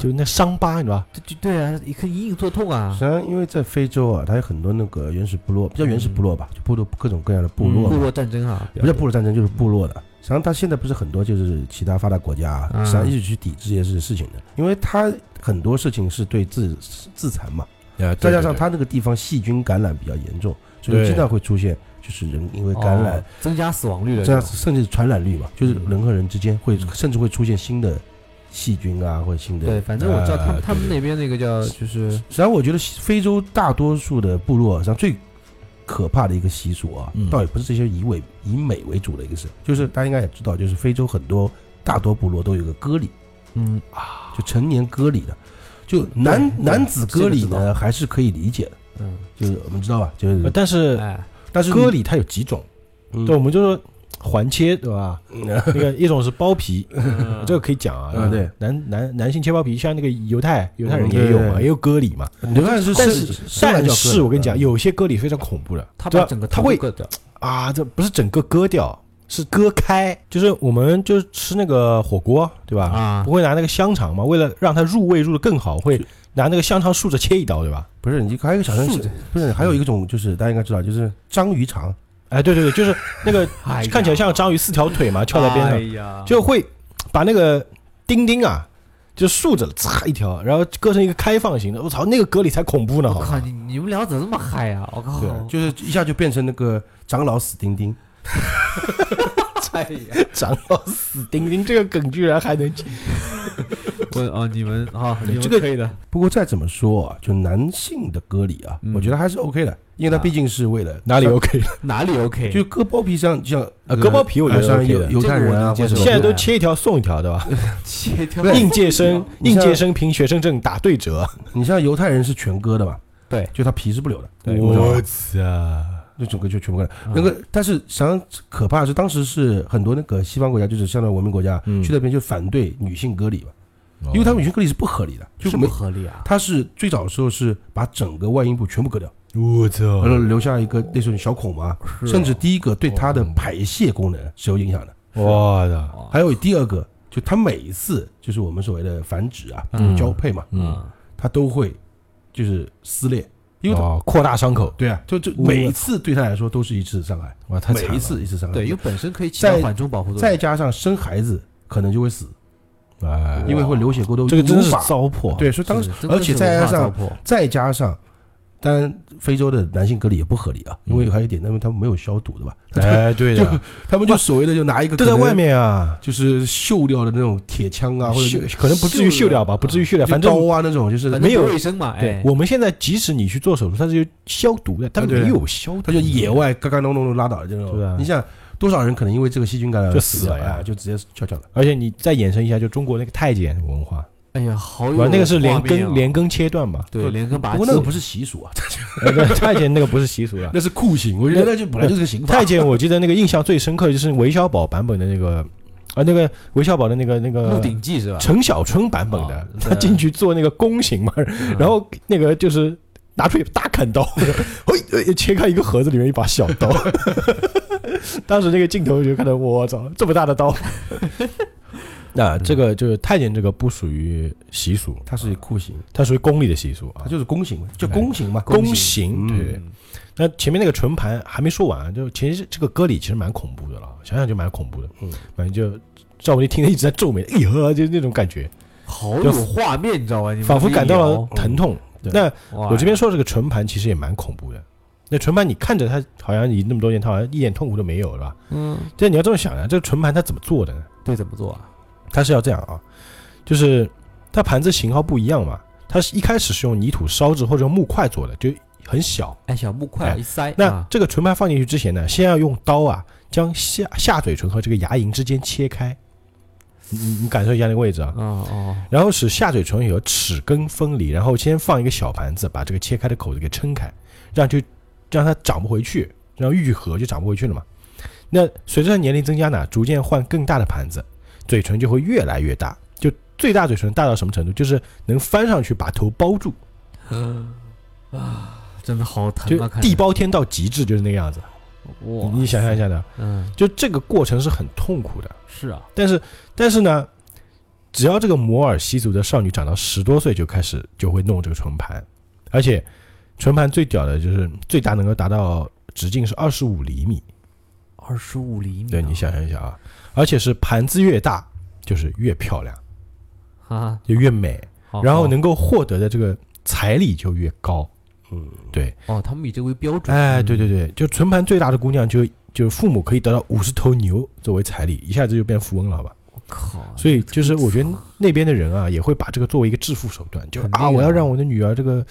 就那伤疤，你知道吧？对对对啊，你可以隐隐作痛啊。实，际上因为在非洲啊，它有很多那个原始部落，比较原始部落吧，就部落各种各样的部落嘛，部落战争啊，不叫部落战争，就是部落的。实际上，它现在不是很多就是其他发达国家啊，嗯。实际上一直去抵制这些事事情的，因为它很多事情是对自自残嘛，呃，再加上它那个地方细菌感染比较严重，所以经常会出现就是人因为感染哦，增加死亡率的这样甚至传染率嘛，就是人和人之间会嗯。甚至会出现新的细菌啊，或者新的对，反正我知道他们呃他们那边那个叫就是实际上，我觉得非洲大多数的部落上最可怕的一个习俗啊，嗯。倒也不是这些以伪以美为主的一个事，就是大家应该也知道，就是非洲很多大多部落都有个割礼，嗯。啊就成年割礼的，就男男子割礼这个知呢还是可以理解的，嗯。就是我们知道吧，就是呃但是哎。但是割礼它有几种，嗯。对，我们就说环切，对吧？那个一种是包皮，嗯这个可以讲啊。嗯对，男男男性切包皮，像那个犹太犹太人嗯也有嘛，也有割礼嘛。但是但是我跟你讲，有些割礼非常恐怖的，他把整个他会割掉，啊，这不是整个割掉，是割开，就是我们就是吃那个火锅，对吧？啊不会拿那个香肠嘛？为了让它入味入的更好，会拿那个香肠竖着切一刀，对吧？不是你还有一个小生竖着不是还有一个种就是大家应该知道，就是章鱼肠，哎，对对对，就是那个 哎呀看起来像章鱼四条腿嘛，翘在边上，呀就会把那个钉钉啊，就竖着嚓一条，然后割成一个开放型的。我操，那个隔离才恐怖呢！好吧我靠，你你们俩怎么这么嗨啊？我靠，对，就是一下就变成那个长老死钉钉。哎呀，长到死钉钉这个梗居然还能 我哦，你们啊，你们这个可以的，不过再怎么说啊，就男性的割礼啊，嗯我觉得还是 OK 的，因为它毕竟是为了哪里 OK？哪里 OK？就割包皮像像啊割包皮我觉得像 OK 的犹犹太人啊，或者现在都切一条送一条，对吧？切一条应届生，应届生凭学生证打对折。你像犹太人是全割的嘛，对就他皮是不留的。我操！就整个就全部干掉。那个，但是实际上可怕的是，当时是很多那个西方国家，就是相当于文明国家，嗯。去那边就反对女性割礼嘛，因为他们女性割礼是不合理的，就是没不，合理啊？他是最早的时候是把整个外阴部全部割掉，我操。然后留下一个类似于小孔嘛，甚至第一个对它的排泄功能是有影响的，我的，哦还有第二个，就它每一次就是我们所谓的繁殖啊，嗯。交配嘛，它都会就是撕裂，因为扩大伤口，对啊，就就每一次对他来说都是一次伤害，哇，太惨了。每一次一次伤害，对，因为本身可以起缓冲保护作用。再加上生孩子可能就会死，哎，因为会流血过多，这个真是糟粕，对，所以当时而且再加上再加上，当然非洲的男性隔离也不合理啊，因为还有一点，因为他们没有消毒的吧，哎，对的，他们就所谓的就拿一个都在外面啊，就是锈掉的那种铁枪啊，或者锈可能不至于锈掉吧，不至于锈掉，反正刀啊那种，就是没有卫生嘛，对哎，我们现在即使你去做手术，它是有消毒的，但对没有消毒，他就野外嘎嘎隆隆的拉倒的这种，你想多少人可能因为这个细菌感染就死了呀。哎就直接翘翘了。而且你再衍生一下，就中国那个太监文化，哎呀，好有？那个是连根连根切断嘛，对连根拔。不过那个不是习俗啊，呃 对太监那个不是习俗啊。那是酷刑，我觉得那就本来就是个刑法。太监，我记得那个印象最深刻的就是韦小宝版本的那个，啊，那个韦小宝的那个那《个鹿鼎记》是吧？陈小春版本的啊，他进去做那个宫刑嘛，嗯 然后那个就是拿出一把大砍刀，嘿，呃切开一个盒子，里面一把小刀。当时那个镜头就看到，我操，这么大的刀。那这个就是太监，这个不属于习俗，它是酷刑，它属于宫里的习俗啊它，就是宫刑嘛，叫宫刑嘛。宫刑。嗯对对。那前面那个唇盘还没说完，就其实这个歌里其实蛮恐怖的了，想想就蛮恐怖的。嗯，反正就赵文丽听着一直在皱眉，哎呦，就那种感觉，好有画面，你知道吗？仿佛感到了疼痛。那我这边说这个唇盘其实也蛮恐怖的。那唇盘你看着它好像你那么多年，它好像一点痛苦都没有，是吧？嗯，但你要这么想啊，这个唇盘它怎么做的呢？对，怎么做啊？它是要这样啊，就是它盘子型号不一样嘛，它是一开始是用泥土烧制或者用木块做的，就很小。哎，小木块哎一塞，那啊这个唇盘放进去之前呢，先要用刀啊，将下下嘴唇和这个牙龈之间切开。你你你感受一下那个位置啊，哦哦，然后使下嘴唇有齿根分离，然后先放一个小盘子，把这个切开的口子给撑开，让就让它长不回去，让愈合就长不回去了嘛。那随着它年龄增加呢，逐渐换更大的盘子，嘴唇就会越来越大，就最大嘴唇大到什么程度？就是能翻上去把头包住，啊，真的好疼就啊！就地包天到极致，就是那个样子。哇，你想象一下呢，嗯，就这个过程是很痛苦的。是啊，但是但是呢，只要这个摩尔西族的少女长到十多岁就开始就会弄这个唇盘，而且唇盘最屌的就是最大能够达到直径是二十五厘米，二十五厘米啊，对你想象一下啊，而且是盘子越大就是越漂亮，啊，就越美，然后能够获得的这个彩礼就越高。嗯，对，哦，他们以这个为标准，哎，嗯。对对对，就存盘最大的姑娘就就父母可以得到五十头牛作为彩礼，一下子就变富翁了，好吧？我靠，所以就是我觉得那边的人啊，也会把这个作为一个致富手段，就啊，我要让我的女儿这个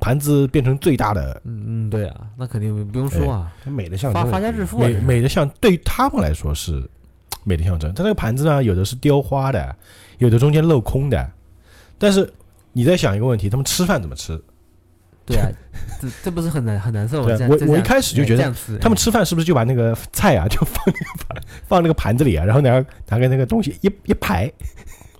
盘子变成最大的，嗯嗯，对啊，那肯定不用说啊，它美的像发发家致富啊，美美的像对于他们来说是美的象征。它那个盘子呢，有的是雕花的，有的中间镂空的，但是你在想一个问题，他们吃饭怎么吃？对啊，这这不是很难 很难受吗？我我一开始就觉得他们吃饭是不是就把那个菜啊，就放那个盘放那个盘子里啊，然后拿拿个那个东西一一排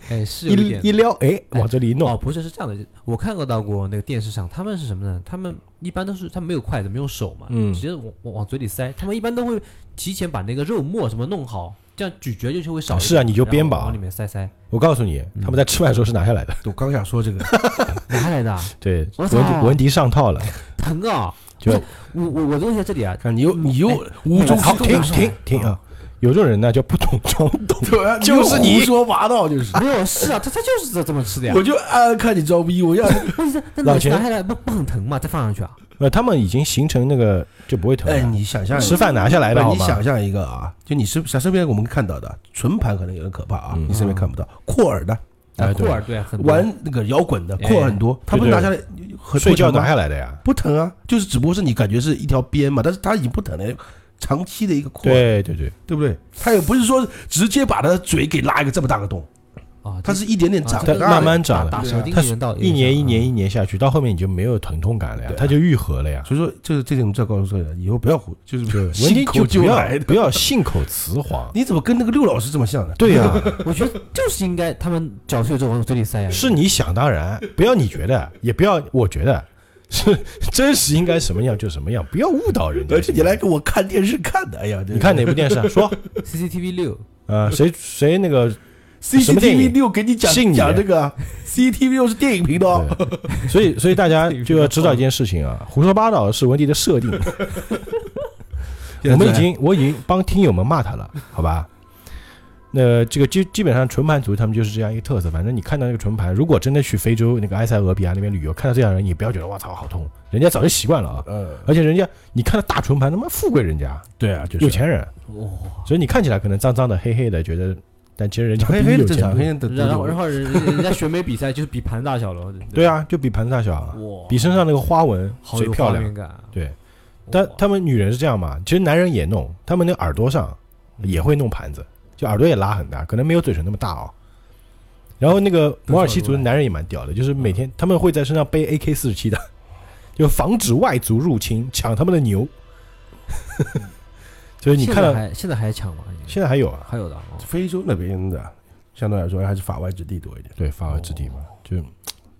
哎是一一一撩，哎，往这里一弄哦，，不是，是这样的，我看过到过那个电视上，他们是什么呢？他们一般都是他们没有筷子，没有手嘛，嗯直接往往往嘴里塞。他们一般都会提前把那个肉末什么弄好，这样咀嚼就会少。是啊你就然后边吧往里面塞塞，我告诉你，他们在吃饭的时候是拿下来的。我刚想说这个，拿下来的啊对，文迪文迪上套了，疼啊！就是我我我问一下这里啊，看你又你又哎无中好停停停啊！有这种人呢，叫不懂装懂，对啊，就是你胡说八道，就是。没有是啊，他他就是这这么吃的呀。我就暗暗看你装逼，我要 不是那拿老钱拿下来不不很疼吗？再放上去啊？呃，他们已经形成那个就不会疼哎，了。你想象一下吃饭拿下来的好吗？你想象一个啊，就你身身身边我们看到的纯盘可能有点可怕啊，嗯你身边看不到。扩耳的哎对库尔对很多玩那个摇滚的哎扩耳很多，他们对对拿下来很睡觉拿下来的呀。不疼啊，就是只不过是你感觉是一条边嘛，但是它已经不疼了，长期的一个扩耳，对对对，对不对？他也不是说直接把他的嘴给拉一个这么大个洞，啊，它是一点点长它慢慢长的它一年一年一年，下去，到后面你就没有疼痛感了呀它就愈合了呀。所以说这这点我们再告诉各位，以后不要胡，就是信口就不要 就来。不要信口雌黄。你怎么跟那个六老师这么像呢？对呀，我觉得就是应该他们嚼碎之后往嘴里塞呀。是你想当然，不要你觉得，也不要我觉得，是 真实应该什么样就什么样，不要误导人家。而且你来给我看电视看的，哎呀，你看哪部电视啊？说，CCTV 六，啊，谁谁那个 CCTV 影六给你讲信你。讲这个 啊，CCTV 六是电影频道，所以所以大家就要知道一件事情啊，胡说八道是文迪的设定。我们已经我已经帮听友们骂他了，好吧？那这个基基本上纯盘族他们就是这样一个特色。反正你看到那个纯盘，如果真的去非洲那个埃塞俄比亚那边旅游，看到这样人，你不要觉得哇操好痛，人家早就习惯了啊。嗯，而且人家你看到大纯盘，他妈富贵人家，对啊，就是有钱人，哇，所以你看起来可能脏脏的、黑黑的，觉得，但其实人家黑黑的正常，黑黑的然后然后人 人家选美比赛就是比盘大小了，对啊，就比盘子大小啊，哇，比身上那个花纹好漂亮。对，但他们女人是这样嘛，其实男人也弄，他们那耳朵上也会弄盘子，就耳朵也拉很大，可能没有嘴唇那么大哦。然后那个摩尔西族的男人也蛮屌的，就是每天他们会在身上背 AK 四十七的，就防止外族入侵抢他们的牛。就是你看到在还现在还抢吗？现在还有啊，还有的哦非洲那边的，相对来说还是法外之地多一点。对法外之地嘛，就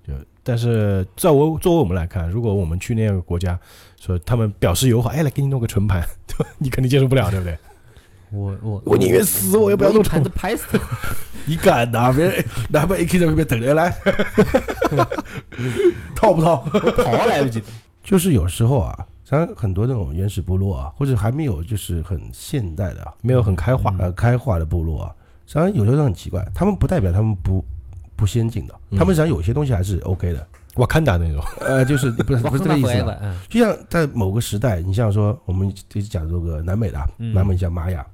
就，但是在我作为我们来看，如果我们去那个国家，说他们表示友好，哎，来给你弄个纯盘，对吧？你肯定接受不了，对不对？我我我宁愿死我也不要弄铲子拍死他。你敢拿别人拿把 AK 在那边等着来，套不套？跑来不及。就是有时候啊，像很多那种原始部落啊，或者还没有就是很现代的啊，没有很开化，呃开化的部落啊，实际上有时候很奇怪，他们不代表他们不不先进的，嗯他们实际上有些东西还是 OK 的，瓦坎达那种，呃，就是不是不是这个意思就像在某个时代，你像说我们这次讲这个南美的啊，嗯南美像玛雅，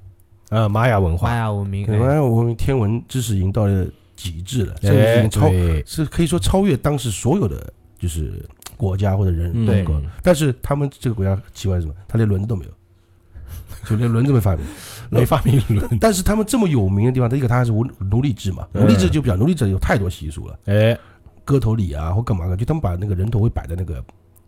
呃，玛雅文化。玛，雅文明，可能我们天文知识已经到了极致了，甚至已哎，经超，是可以说超越当时所有的就是国家或者人嗯能够，但是他们这个国家奇怪是什么？他连轮子都没有，就连轮子没发明。没发明轮，但是他们这么有名的地方，第一个他还是奴奴隶制嘛，嗯。奴隶制就比较奴隶制有太多习俗了，哎，割头礼啊或干嘛的，就他们把那个人头会摆在那个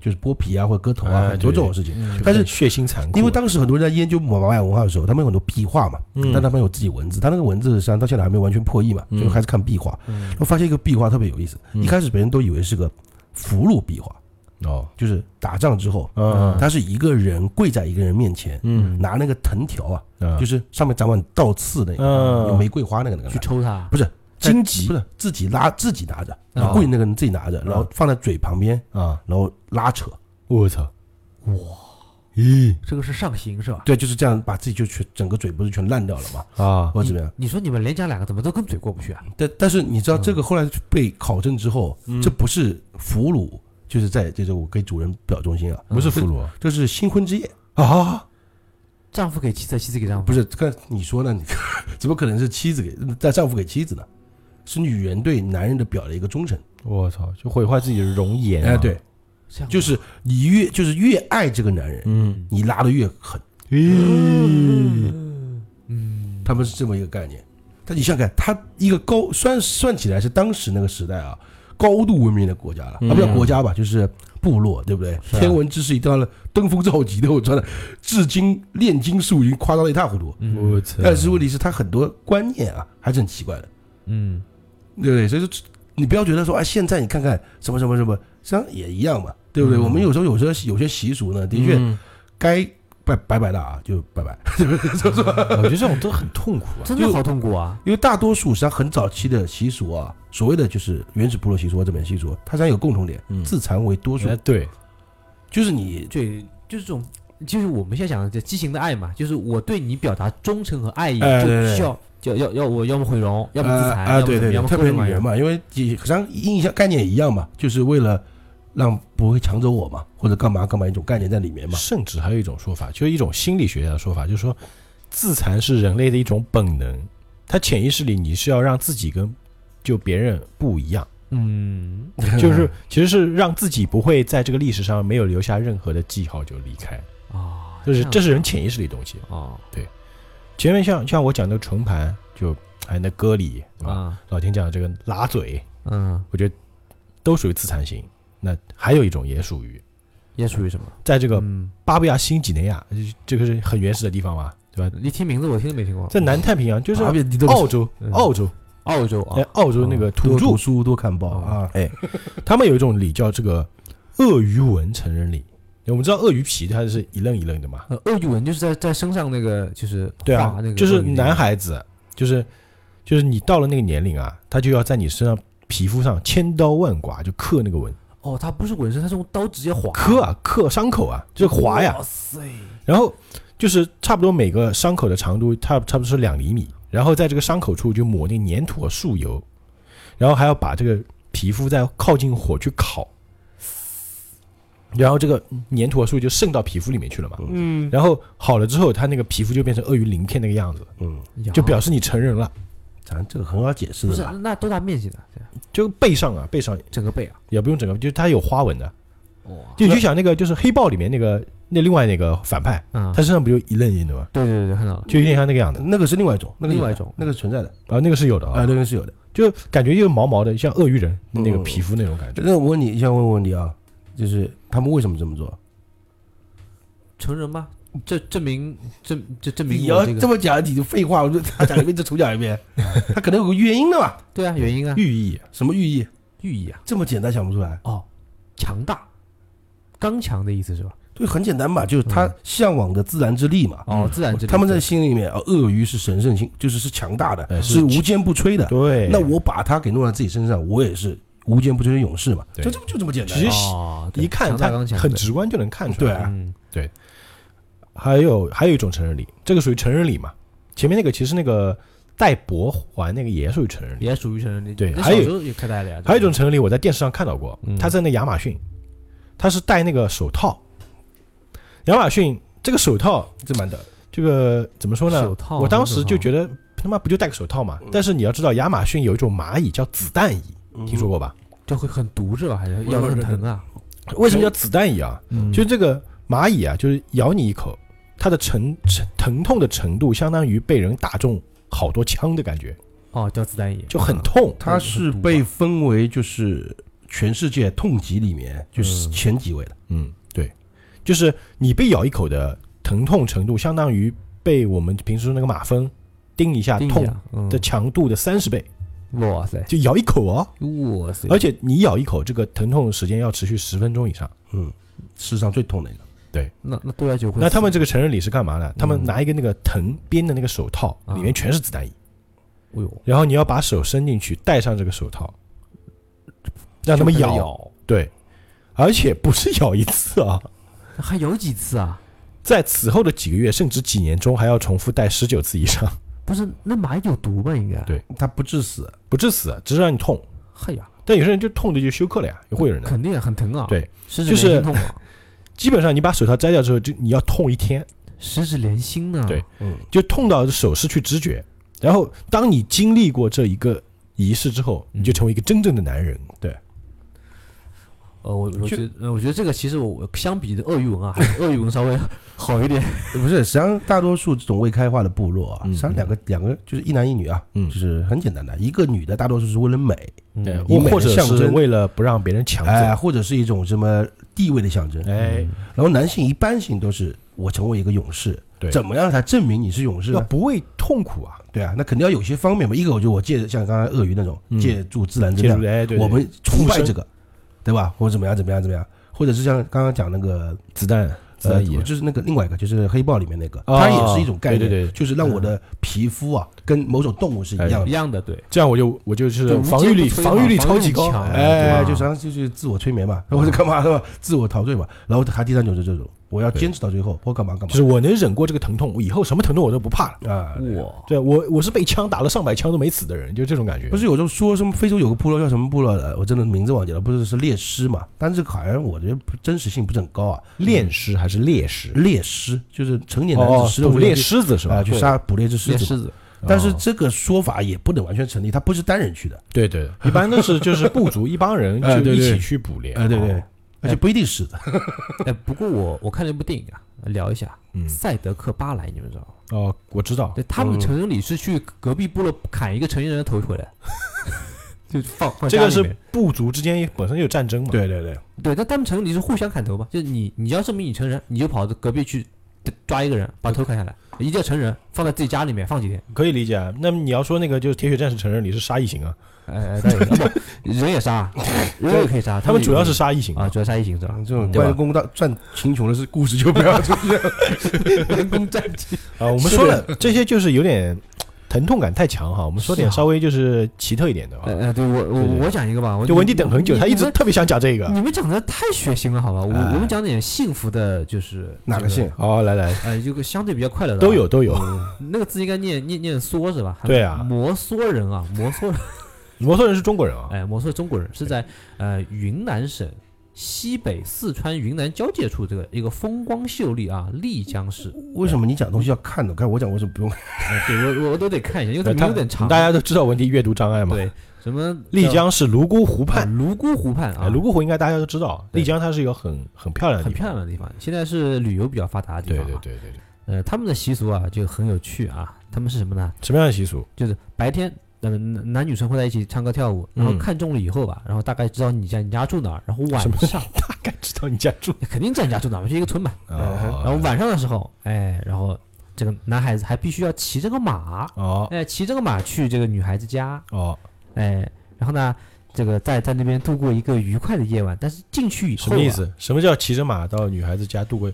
就是剥皮啊或者割头啊，哎很多这种事情。嗯。但是血腥残酷，因为当时很多人在研究玛雅文化的时候，他们有很多壁画嘛，嗯。但他们有自己文字，他那个文字实际上到现在还没有完全破译嘛，嗯。就还是看壁画。嗯。我发现一个壁画特别有意思，嗯。一开始别人都以为是个俘虏壁画，哦，就是打仗之后，嗯他是一个人跪在一个人面前，嗯。拿那个藤条啊，嗯，就是上面长满倒刺那个，嗯。有玫瑰花那个那个去抽他，不是荆棘。不是自己拉自己拿着，哦跪那个人自己拿着，然后放在嘴旁边，啊，然后拉扯，我操，哇，咦。这个是上刑是吧？对，就是这样把自己就全整个嘴不是全烂掉了吗，啊，或者怎么样？你说你们连家两个，怎么都跟嘴过不去啊？但但是你知道这个后来被考证之后，嗯。这不是俘虏，就是在这种给主人表忠心啊，不是俘虏。这是新婚之夜，啊，丈夫给妻子，妻子给丈夫，不是这个你说呢？你 怎么可能是妻子给在丈夫给妻子呢？是女人对男人的表的一个忠诚。我操，就毁坏自己的容颜，哎，对，，就是你越就是越爱这个男人，嗯，你拉的越狠。咦，嗯，他们是这么一个概念。但你想想看，他一个高算算起来是当时那个时代啊，高度文明的国家了，嗯。啊，不叫国家吧，就是部落，对不对？啊。天文知识已经到了登峰造极的，我穿的至今炼金术已经夸张的一塌糊涂。嗯。我操，但是问题是，他很多观念啊，还是很奇怪的，嗯，对不对？所以说，你不要觉得说啊，现在你看看什么什么什么，实际上也一样嘛，对不对？嗯我们有时候有时候有些习俗呢，的确嗯该拜拜拜的啊，就拜拜。我觉得这种都很痛苦啊，真的好痛苦啊！因为大多数实际上很早期的习俗啊，所谓的就是原始部落习俗或者本习俗，它实际上有共同点，嗯自残为多数哎，，对，就是你对，就是这种，就是我们现在讲的这畸形的爱嘛，就是我对你表达忠诚和爱意，就哎对对需要要要要我要么毁容，要么自残，啊对对特别是女人，嘛，因为你好像印象概念也一样嘛，就是为了让不会抢走我嘛，或者干嘛干嘛一种概念在里面嘛。甚至还有一种说法，就是一种心理学家的说法，就是说自残是人类的一种本能，他潜意识里你是要让自己跟就别人不一样，嗯，就是其实是让自己不会在这个历史上没有留下任何的记号就离开，啊，就是这是人潜意识里的东西。啊，前面像像我讲的纯盘，就还有那歌里？啊，老田讲的这个拉嘴，嗯，我觉得都属于自残型。那还有一种也属于，也属于什么？在这个嗯，巴布亚新几内亚，这个是很原始的地方嘛，对吧？你听名字我听都没听过。在南太平洋，就是澳洲嗯，澳洲，澳洲啊哎，，澳洲那个土著书多看报啊，哎他们有一种礼叫这个鳄鱼纹成人礼。我们知道鳄鱼皮它是一愣一愣的嘛，呃鳄鱼纹就是在在身上那个就是对啊那个，就是男孩子，就是就是你到了那个年龄啊，他就要在你身上皮肤上千刀万剐，就刻那个纹，哦，他不是纹身，他是用刀直接划。刻啊刻伤口啊，就划呀。哇，塞，然后就是差不多每个伤口的长度差差不多是两厘米，然后在这个伤口处就抹那个粘土和树油，然后还要把这个皮肤再靠近火去烤，然后这个粘土和树就渗到皮肤里面去了嘛。嗯，然后好了之后，它那个皮肤就变成鳄鱼鳞片那个样子，嗯，就表示你成人了。咱这个很好解释不是的？那多大面积的？就背上啊，背上整个背啊？也不用整个，就是它有花纹的。哇，就你就想那个，就是黑豹里面那个那另外那个反派，嗯他，身上不就一愣一愣的吗？对对对，看到了，就有点像那个样子。那个是另外一种，那个另外一种那个是存在的啊，那个是有的啊，啊，那个是有的。就感觉就是毛毛的，像鳄鱼人那个嗯皮肤那种感觉。那我问你，想问问题啊，就是他们为什么这么做？成人吗？这证明证这证明你要我这个这么讲，你就废话，我就他讲一遍就重讲一遍，他可能有个原因的嘛？对啊，原因啊，寓意什么寓意？寓意啊，这么简单想不出来？哦，强大，刚强的意思是吧？对，很简单嘛，就是他向往的自然之力嘛。哦，自然之力他们在心里面啊，鳄鱼是神圣性，就是是强大的，哎是是无坚不摧的。对，那我把它给弄到自己身上，我也是无坚不摧的勇士嘛。就这么就这么简单其。实哦，一看他很直观就能看出来。对啊嗯，还有还有一种成人礼，这个属于成人礼嘛？前面那个其实那个戴脖环那个也属于成人礼。也属于成人礼。对还有那小时候也开戴了呀。还有一种成人礼，我在电视上看到过嗯，他在那亚马逊，他是戴那个手套。亚马逊这个手套，这蛮的，这个怎么说呢？手套我当时就觉得他妈不就戴个手套嘛？但是你要知道，亚马逊有一种蚂蚁叫子弹蚁，嗯听说过吧？这会很毒是吧？还是咬得很疼啊？为什么叫子弹蚁啊？嗯就这个蚂蚁啊，就是咬你一口，它的疼疼疼痛的程度相当于被人打中好多枪的感觉，哦，叫子弹蚁，就很痛。它是被分为就是全世界痛级里面就是嗯前几位的。嗯，对，就是你被咬一口的疼痛程度，相当于被我们平时那个马蜂叮一下痛的强度的三十倍，哇塞，就咬一口哦，哇塞，而且你咬一口，这个疼痛时间要持续十分钟以上。嗯，世上最痛的一个。对那那多来就会。那他们这个成人礼是干嘛呢？他们嗯拿一个那个藤编的那个手套，啊里面全是子弹蚁，哎呦，然后你要把手伸进去，戴上这个手套，让他们。咬，对，而且不是咬一次啊，还有几次啊？在此后的几个月甚至几年中，还要重复戴十九次以上，不是，那蚂蚁有毒吧？应该。对它不致死，不致死，只是让你痛。嘿呀，但有些人就痛的就休克了呀，也会有人的。肯定很疼啊。对，就是 基本上你把手套摘掉之后，就你要痛一天，十指连心呢。对嗯，就痛到手失去知觉。然后当你经历过这一个仪式之后，嗯你就成为一个真正的男人。对，呃，我我觉得，呃我觉得这个其实我我相比的鳄鱼纹啊，还是鳄鱼纹稍微好一点。不是，实际上大多数这种未开化的部落啊，嗯实际上两个两个就是一男一女啊，嗯就是很简单的，一个女的大多数是为了美，对，嗯或或者象征是为了不让别人抢哎，走。或者是一种什么地位的象征。哎，然后男性一般性都是我成为一个勇士，对怎么样才证明你是勇士呢？要不畏痛苦啊，对啊，那肯定要有些方面嘛。一个我就我借像刚才鳄鱼那种嗯借助自然之量借助，哎，对，对我们崇拜这个，对吧？或者怎么样怎么样怎么样，或者是像刚刚讲那个子弹子呃弹，就是那个另外一个，就是黑豹里面那个，哦它也是一种概念，对对对就是让我的皮肤啊跟某种动物是一样的。一样的，对，这样我就我就是防御力防御力超级高，哎，就实际上就是自我催眠嘛，或者干嘛是吧？自我陶醉嘛。然后还第三种是这种，我要坚持到最后，我干嘛干嘛就是我能忍过这个疼痛，我以后什么疼痛我都不怕了。啊。哇，对我我是被枪打了上百枪都没死的人，就这种感觉。不是有时候说什么非洲有个部落叫什么部落的，我真的名字忘记了，不是是猎狮嘛？但是这个好像我觉得真实性不是很高啊。猎狮还是猎狮？猎狮就是成年男哦子，十六捕猎狮子是吧？啊，去杀捕猎只狮子。狮子，但是哦这个说法也不能完全成立，它不是单人去的。对对，一般都是就是部族一帮人就一起去捕猎。哎，对对哦，而且不一定是的。哎，不过我我看了一部电影啊，聊一下嗯《赛德克巴莱》，你们知道吗？哦，我知道，对，他们嗯成人礼是去隔壁部落砍一个成年人的头回来，就放放这个是部族之间本身就有战争嘛。对对对，对，但他们成人礼是互相砍头嘛，就是你你要证明你成人，你就跑到隔壁去抓一个人，把头砍下来，一定要成人，放在自己家里面放几天。可以理解啊。那么你要说那个就是铁血战士成人礼是杀异形啊，哎哎，人也杀，人也可以杀，他们主要是杀杀异形啊，。主要杀异形是吧？这种对吧关公到战秦琼的是故事就不要出现。人工战机，啊，我们说了这些就是有点疼痛感太强哈，我们说点稍微就是奇特一点的啊。呃呃，对我我我讲一个吧，我就文迪等很久，他一直特别想讲这个。你们讲的太血腥了，好吧？我哎我们讲点幸福的，就是哪个姓？好，来来，哎，有个相对比较快乐的啊都有都有。那个字应该念念念梭是吧？对啊摩梭人啊，摩梭人，摩梭人是中国人啊，哎，摩梭中国人是在呃云南省西北四川云南交界处这个一个风光秀丽啊丽江市。为什么你讲东西要看的？看我讲为什么不用？哎，对我我我都得看一下，因为它有点长。大家都知道文迪阅读障碍嘛。对什么丽江是泸沽湖湖畔，泸沽湖畔啊，哎泸沽湖应该大家都知道。丽江它是一个很很漂亮的很地方，漂亮的地方，现在是旅游比较发达的地对方、对。对对对对。呃，他们的习俗啊就很有趣啊，他们是什么呢？什么样的习俗？就是白天，呃，男男女生会在一起唱歌跳舞，然后嗯看中了以后吧，然后大概知道你家你家住哪儿，然后晚上 大概知道你家住 肯定知道你家住哪儿，就一个村嘛。哦然后晚上的时候，哎，然后这个男孩子还必须要骑着个马，哦哎，骑着个马去这个女孩子家，哦，哎，然后呢，这个在在那边度过一个愉快的夜晚。但是进去以后、啊，什么意？思？什么叫骑着马到女孩子家度过？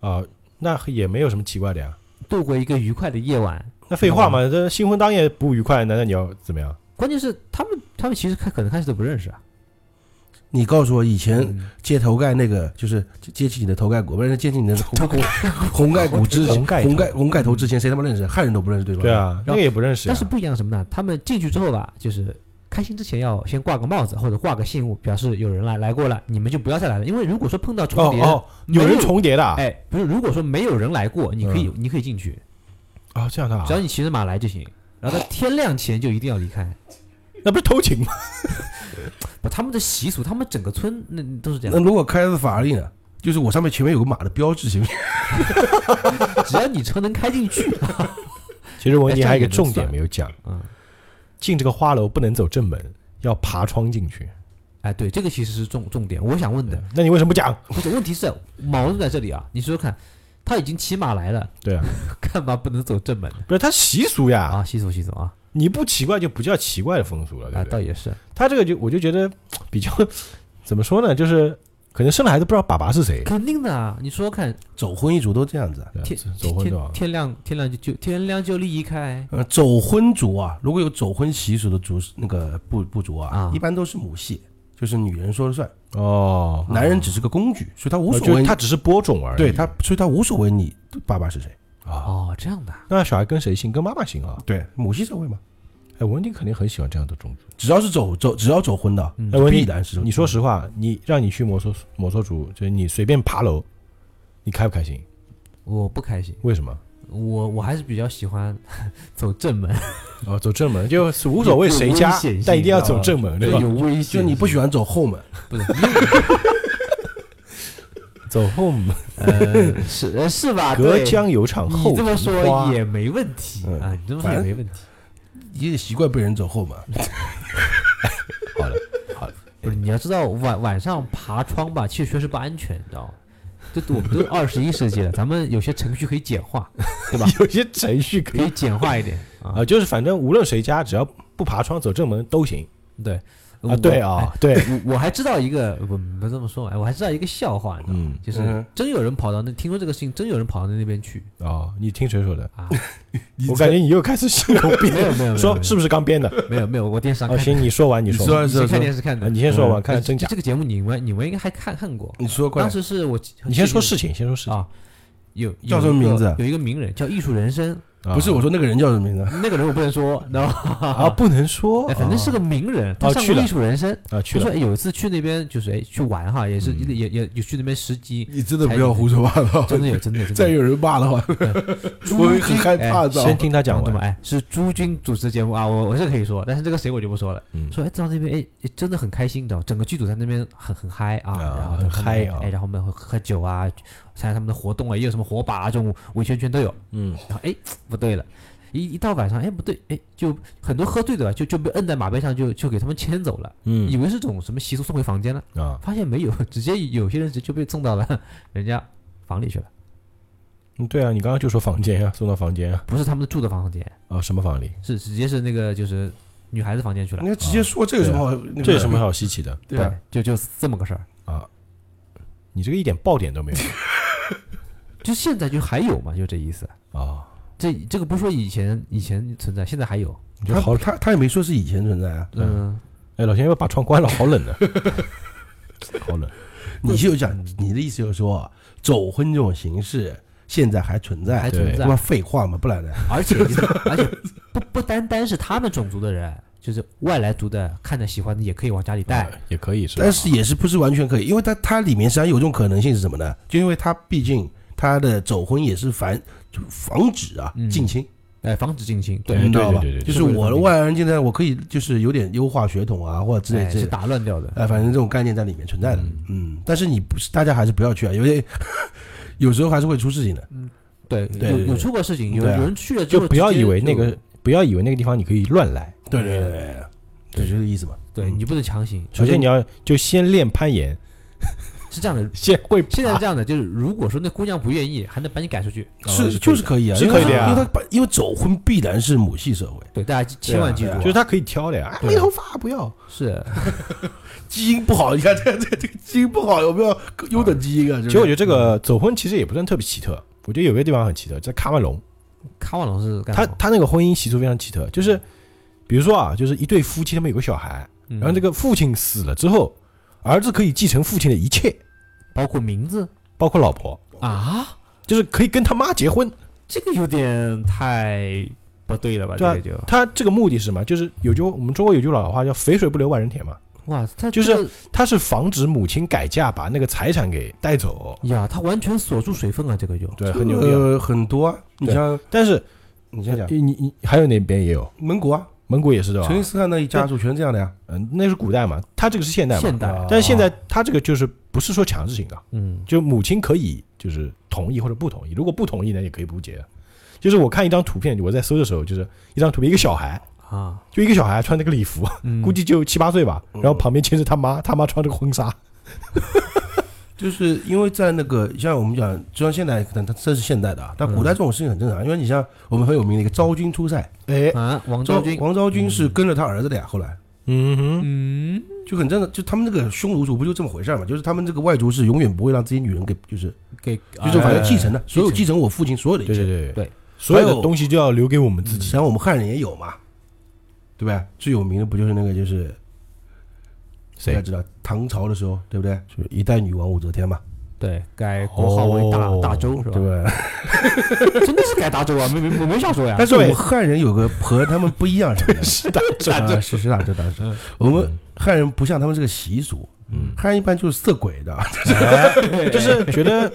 啊，那也没有什么奇怪的呀。度过一个愉快的夜晚。那废话嘛，这新婚当夜不愉快，难道你要怎么样？关键是他们他们其实开可能开始都不认识啊。你告诉我，以前接头盖那个，就是接起你的头盖骨，不是接起你的红红红盖骨之，红盖头红盖红盖头之前，谁他妈认识？汉人都不认识对吧。对，啊，那个也不认识呀。但是不一样什么呢？他们进去之后吧，就是开心之前要先挂个帽子或者挂个信物，表示有人来来过了，你们就不要再来了。因为如果说碰到重叠，哦哦，有人重叠的啊？哎，不是，如果说没有人来过，你可以、你可以进去，哦，这样的啊只，要你骑着马来就行。然后在天亮前就一定要离开。那不是偷情吗？不，他们的习俗，他们整个村那都是这样。那如果开的是法拉利呢？就是我上面前面有个马的标志，行不行？只要你车能开进去，其实文迪还有一个重点没有讲，嗯，进这个花楼不能走正门，要爬窗进去。哎，对，这个其实是重重点。我想问的，那你为什么不讲？不是问题是矛盾在这里啊。你说说看，他已经骑马来了，对啊，干嘛不能走正门不是他习俗呀，啊？习俗习俗啊，你不奇怪就不叫奇怪的风俗了，对啊，不对？倒也是。他这个就我就觉得比较 怎么说呢，就是可能生了孩子不知道爸爸是谁，肯定的啊！你说说看，走婚一族都这样子啊。对天走婚天？天亮天亮就就天亮就离开，呃，走婚族啊，如果有走婚习俗的族那个部部族啊啊，一般都是母系，就是女人说了算，哦，男人只是个工具，所以他无所谓。他只是播种而已。对他，所以他无所谓你爸爸是谁。啊，哦，这样的啊，那小孩跟谁姓？跟妈妈姓啊？对，母系社会嘛，哎，文迪肯定很喜欢这样的种族。只要是走走，只要走婚的，必然是。你说实话，你让你去摩梭摩梭族，就是你随便爬楼，你开不开心？我不开心。为什么？我我还是比较喜欢 走正门，哦，走正门就是无所谓谁家但一定要走正门，对吧？有危险。就你不喜欢走后门，不是？走后门，呃，是呃是吧？隔江有场后你这么说也没问题嗯啊，你这么说也没问题。也习惯被人走后门。好了，好了，不是，你要知道晚晚上爬窗吧，其实确实不安全，你知道吗？这我们都二十一世纪了，咱们有些程序可以简化，对吧？有些程序可以简化一点 啊。啊，就是反正无论谁家，只要不爬窗走正门都行对啊。对啊，对，哎我我还知道一个，不不这么说，哎，我还知道一个笑话，你知道吗？嗯，就是嗯真有人跑到那，听说这个事情，真有人跑到那边去哦，你听谁说的？啊？我感觉你又开始信口没编，有没有，说是不是刚编的？没有没有，我电视上哦，行，你说完，你你说完，看电，视看的啊，。你先说完，嗯看看真假这。个节目你们你们应该还看看过，你说过当，时是我你先说事情，先说事情。啊，有有叫什么名字啊有一个名人叫艺术人生，啊不是我说那个人叫什么名字？那个人我不能说，知道吗？啊，不能说 哎，，反正是个名人，他哦去了上过艺术人生。啊去了他说哎有一次去那边就是哎去玩哈，也是嗯也也也去那边实习，你真的不要胡说八道，真的有真的有真的。再有人骂的话，我会很害怕的。先听他讲完。这么哎，是朱军主持节目啊，我我是可以说，但是这个谁我就不说了。嗯说哎，到那边哎哎真的很开心，你知道，整个剧组在那边很很嗨啊，啊然后很嗨啊哎，然后我们会喝酒啊，参加他们的活动啊，也有什么火把啊这种围圈圈都有。嗯，然后哎不对了，一一到晚上哎不对哎就很多喝醉的吧，就就被摁在马背上就就给他们牵走了，嗯以为是种什么习俗送回房间了，啊，发现没有，直接有些人直接就被送到了 人家房里去了，嗯对啊，你刚刚就说房间啊，送到房间啊，不是他们住的房间，啊，什么房里？是直接是那个就是女孩子房间去了你。看直接说这有什么好？那个这有什么？好稀奇的对啊，就就这么个事儿。啊？你这个一点爆点都没有 就现在就还有嘛，就这意思。啊！这这个不是说以前以前存在，现在还有。他你这好，他他也没说是以前存在啊。嗯，哎，老钱要不把窗关了，好冷的，好冷。你就讲你的意思就是说，走婚这种形式现在还存在，还存在他妈。废话嘛，不然呢？而且而且不不单单是他们种族的人，就是外来族的，看着喜欢的也可以往家里带。哎也可以是？但是也是不是完全可以，因为它它里面实际上有一种可能性是什么呢？就因为它毕竟它的走婚也是防防止啊嗯近亲，哎，防止近亲，对你知道吧对对对？就是我的外来人进来，我可以就是有点优化血统啊，或者之类哎是之类的。打乱掉的。哎，反正这种概念在里面存在的，嗯，但是你不是，大家还是不要去啊，有点 有时候还是会出事情的，嗯，对对有有出过事情，有有人去了之后，就不要以为那个，不要以为那个地方你可以乱来。对对对对，对，就这个意思嘛。对你不能强行。首先你要就先练攀岩，是这样的，现会现在这样的，就是如果说那姑娘不愿意，还能把你赶出去。是就是可以啊，是可以的呀。因为他把因为走婚必然是母系社会，对，大家千万记住就是他可以挑的呀，没头发不要，是。基因不好，你看这这这个基因不好，有没有？优等基因啊？其实我觉得这个走婚其实也不算特别奇特，我觉得有个地方很奇特，在喀麦隆，喀麦隆是干他？他那个婚姻习俗非常奇特，就是比如说啊，就是一对夫妻他们有个小孩，嗯。然后这个父亲死了之后，儿子可以继承父亲的一切，包括名字包括老婆，啊，就是可以跟他妈结婚。这个有点太不对了吧？对啊这个就他这个目的是什么？就是有句我们中国有句老话叫“肥水不流外人田”嘛，哇，他就是他是防止母亲改嫁把那个财产给带走。呀，他完全锁住水分啊，这个就对，很牛逼啊。呃很多啊，你像但是你想想你你还有那边也有，蒙古啊，蒙古也是对吧？成？吉思汗那一家族全是这样的呀，嗯，那是古代嘛，他这个是现代嘛。现代。啊但是现在他这个就是不是说强制性的，嗯。就母亲可以就是同意或者不同意，如果不同意呢也可以不结。就是我看一张图片，我在搜的时候，就是一张图片，一个小孩，啊，就一个小孩穿那个礼服，嗯。估计就七八岁吧，嗯。然后旁边牵着他妈，他妈穿着个婚纱，就是因为在那个像我们讲，就像现在可能它这是现代的啊，但古代这种事情很正常，因为你像我们很有名的一个昭君出塞，哎，啊，王昭昭君，王昭君是跟着他儿子的呀，后来嗯哼，嗯，就很正常，就他们那个匈奴族不就这么回事儿嘛？就是他们这个外族是永远不会让自己女人给就是给就是反正继承的，哎所有继承我父亲所有的一切。对对对对，所有的东西就要留给我们自实际己。上我们汉人也有嘛，对吧？最有名的不就是那个就是大谁家？知道唐朝的时候，对不对？就是一代女王武则天嘛，对改国号为大哦大周是吧？对？真的是改大周啊，没没我没瞎说呀但。是我们汉人有个和他们不一样什么呢？是的，啊是是大周大周嗯，我们汉人不像他们这个习俗，嗯，汉人一般就是色鬼的，哎就是觉得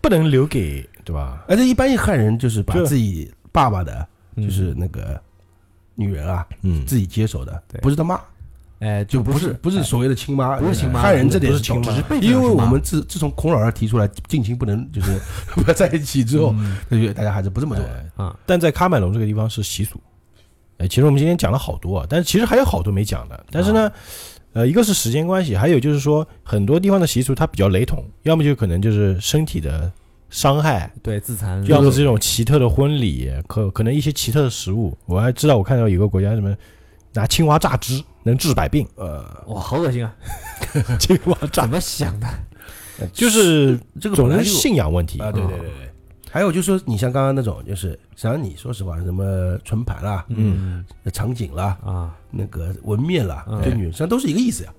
不能留给对吧？而且一般汉人就是把自己爸爸的，嗯就是那个女人啊，嗯，自己接手的对，不是他妈，哎，就不是不是所谓的亲妈，不是亲妈汉人这点是亲妈因为我们自自从孔老二提出来近亲不能就是 不要在一起之后，嗯对对，大家还是不这么做啊，但在喀麦隆这个地方是习俗。哎，其实我们今天讲了好多啊，但是其实还有好多没讲的。但是呢，呃，一个是时间关系，还有就是说很多地方的习俗它比较雷同，要么就可能就是身体的伤害，对自残，要么是这种奇特的婚礼，可可能一些奇特的食物。我还知道我看到有个国家什么拿青蛙榨汁能治百病，呃，哇，好恶心啊！青蛙榨怎么想的？就是这个总是信仰问题。啊，对对对对。还有就是说，你像刚刚那种，就是实际上你说实话，什么纯盘啦、嗯。场景啦、啊，那个纹面啦，嗯。对女人实际上都是一个意思呀。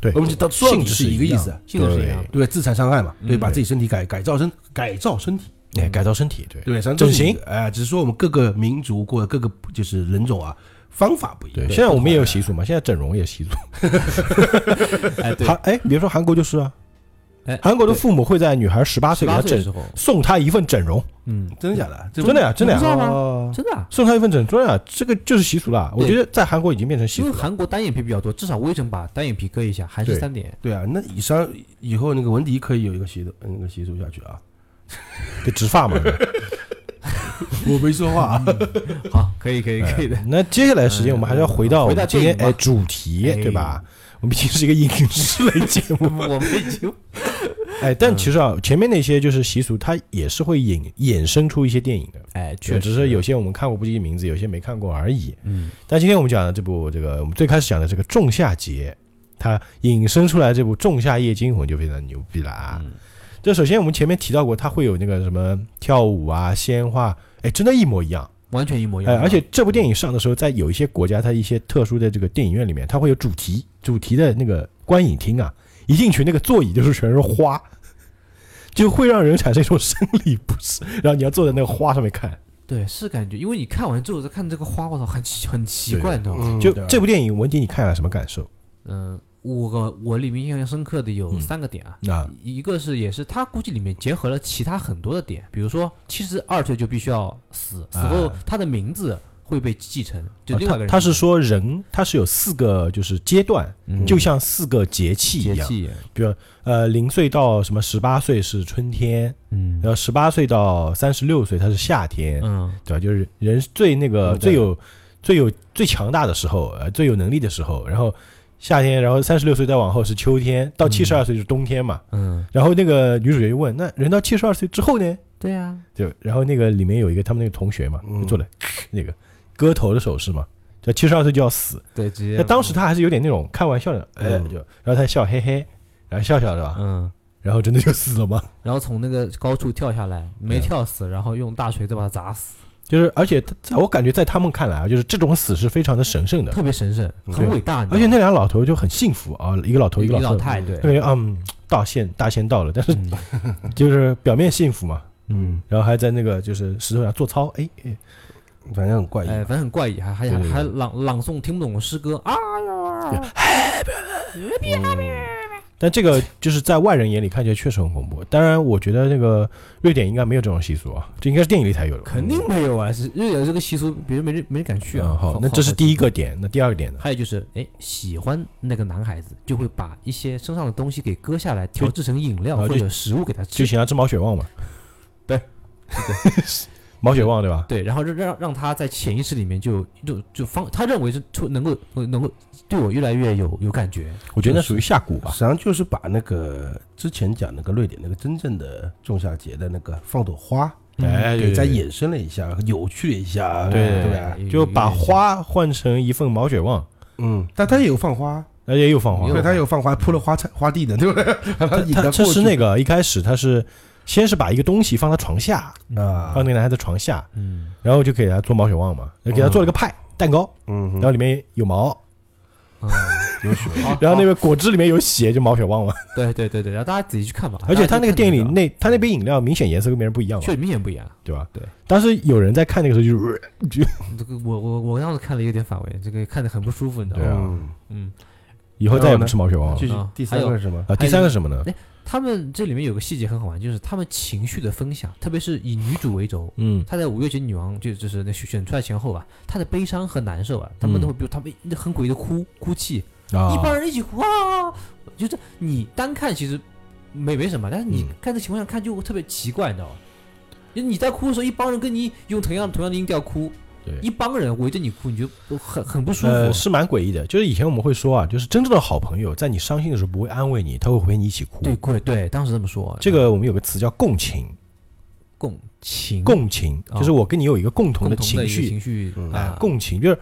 对。我们说到底性质是是一个意思啊，性质是一样。对，自残伤害嘛，对，嗯把自己身体改改造身改造身体，哎，改造身体，对。对，整形，哎，只是说我们各个民族或各个就是人种啊，方法不一样。对。现在我们也有习俗嘛，现在整容也习俗。哎，对韩，哎，你别说韩国就是啊，哎，韩国的父母会在女孩十八岁的时候，送她一份整容，嗯，真的假的？这真的呀，真的呀，你不知道吗哦真的啊，送她一份整容啊，这个就是习俗了。我对觉得在韩国已经变成习因俗了。为韩国单眼皮比较多，至少微整把单眼皮割一下，还是对三点。对啊，那以上以后那个文迪可以有一个习俗，那个习俗下去啊。就植发嘛。我没说话啊。好，可以，可以，可以的。那接下来时间我们还是要回到我回到们今天哎主题哎对吧？我们毕竟是一个影视类节目，我们已经哎，但其实啊，前面那些就是习俗，它也是会引衍生出一些电影的，哎，确实只是有些我们看过不记名字，有些没看过而已。嗯，但今天我们讲的这部这个我们最开始讲的这个《仲夏节》，它引申出来这部《仲夏夜惊魂》就非常牛逼了啊！嗯这首先我们前面提到过，它会有那个什么跳舞啊、鲜花，哎，真的一模一样。完全一模一样。哎，而且这部电影上的时候，在有一些国家，它一些特殊的这个电影院里面，它会有主题，主题的那个观影厅啊，一进去那个座椅就是全是花，就会让人产生一种生理不适，然后你要坐在那个花上面看。对，是感觉，因为你看完之后再看这个花，我操，很奇很奇怪，你知道吗？嗯就这部电影，文迪你看了什么感受？嗯，我我里面印象深刻的有嗯。三个点啊，啊，一个是也是他估计里面结合了其他很多的点，比如说七十二岁就必须要死，死后啊他的名字会被继承，就另外一个人他他是说人他是有四个就是阶段，嗯。就像四个节气一样，节气，比如呃零岁到什么十八岁是春天，嗯。然后十八岁到三十六岁它是夏天，嗯。对吧？就是人最那个嗯最有最有最强大的时候，呃，最有能力的时候，然后夏天，然后三十六岁再往后是秋天，到七十二岁就是冬天嘛。嗯，然后那个女主角就问：“那人到七十二岁之后呢对呀，？”就然后那个里面有一个他们那个同学嘛，嗯就做了 那个割头的手势嘛，就七十二岁就要死。对，直接那当时他还是有点那种开玩笑的，哎，嗯就然后他笑嘿嘿，然后笑笑是吧？嗯。然后真的就死了嘛。然后从那个高处跳下来，没跳死，然后用大锤子把他砸死，就是而且在我感觉在他们看来啊，就是这种死是非常的神圣的，特别神圣，很伟大。而且那俩老头就很幸福啊，一个老头一一个老太对，对，嗯，大限大限到了，但是嗯 就是表面幸福嘛，嗯，然后还在那个就是石头上做操，哎哎，反正很怪异。哎，反正很怪异，还还还朗朗诵听不懂的诗歌啊呀，但这个就是在外人眼里看起来确实很恐怖。当然，我觉得那个瑞典应该没有这种习俗啊，这应该是电影里才有的。肯定没有啊，是瑞典这个习俗，别人没人没人敢去啊嗯。好，那这是第一个点，那第二个点呢？还有就是，哎，喜欢那个男孩子就会把一些身上的东西给割下来，调制成饮料或者食物给他吃。就想要吃毛血旺嘛？对对，毛血旺对吧？对，然后让让让他在潜意识里面就就就方，他认为是出能够能够对我越来越有有感觉。我觉得那属于下蛊吧实。际上就是把那个之前讲那个瑞典那个真正的仲夏节的那个放朵花，哎，给对对再衍生了一下，扭曲了一下，对对吧？就把。花换成一份毛血旺，嗯，但他也有放花，那也有放花有。对，他有放花，铺了花菜花地的，对不对？他这到过去是那个一开始他是先是把一个东西放他床下，啊放，那个男孩子床下，嗯，然后就给他做毛血旺嘛，给他做了个派蛋糕，嗯然后里面有毛，嗯 有血，好 然后那个果汁里面有血，就毛血旺嘛。对对对对，然后大家仔细去看吧。而且他那个电影里那他那杯饮料明显颜色跟别人不一样确实明显不一样。对吧？对。当时有人在看那个时候就是，就 这个我我我当时看了有点反胃，这个看着很不舒服，你知道吗？对啊嗯，嗯，以后再也不吃毛血旺了继续啊第三个是什么？啊。第三个是什么呢？他们这里面有个细节很好玩，就是他们情绪的分享，特别是以女主为轴。嗯她在五月节女王就就是那选选出来前后吧，她的悲伤和难受啊，他们都会比如他们很诡异的哭哭泣，啊一帮人一起哭啊，就是你单看其实没没什么，但是你嗯看这情况下看就特别奇怪，你知道吗？就你在哭的时候，一帮人跟你用同样同样的音调哭，对一帮人围着你哭，你就都很很不舒服。呃，是蛮诡异的。就是以前我们会说啊，就是真正的好朋友，在你伤心的时候不会安慰你，他会陪你一起哭。对对对，当时这么说。这个我们有个词叫共情，共情共情哦就是我跟你有一个共同的情绪，情绪啊，，共情就是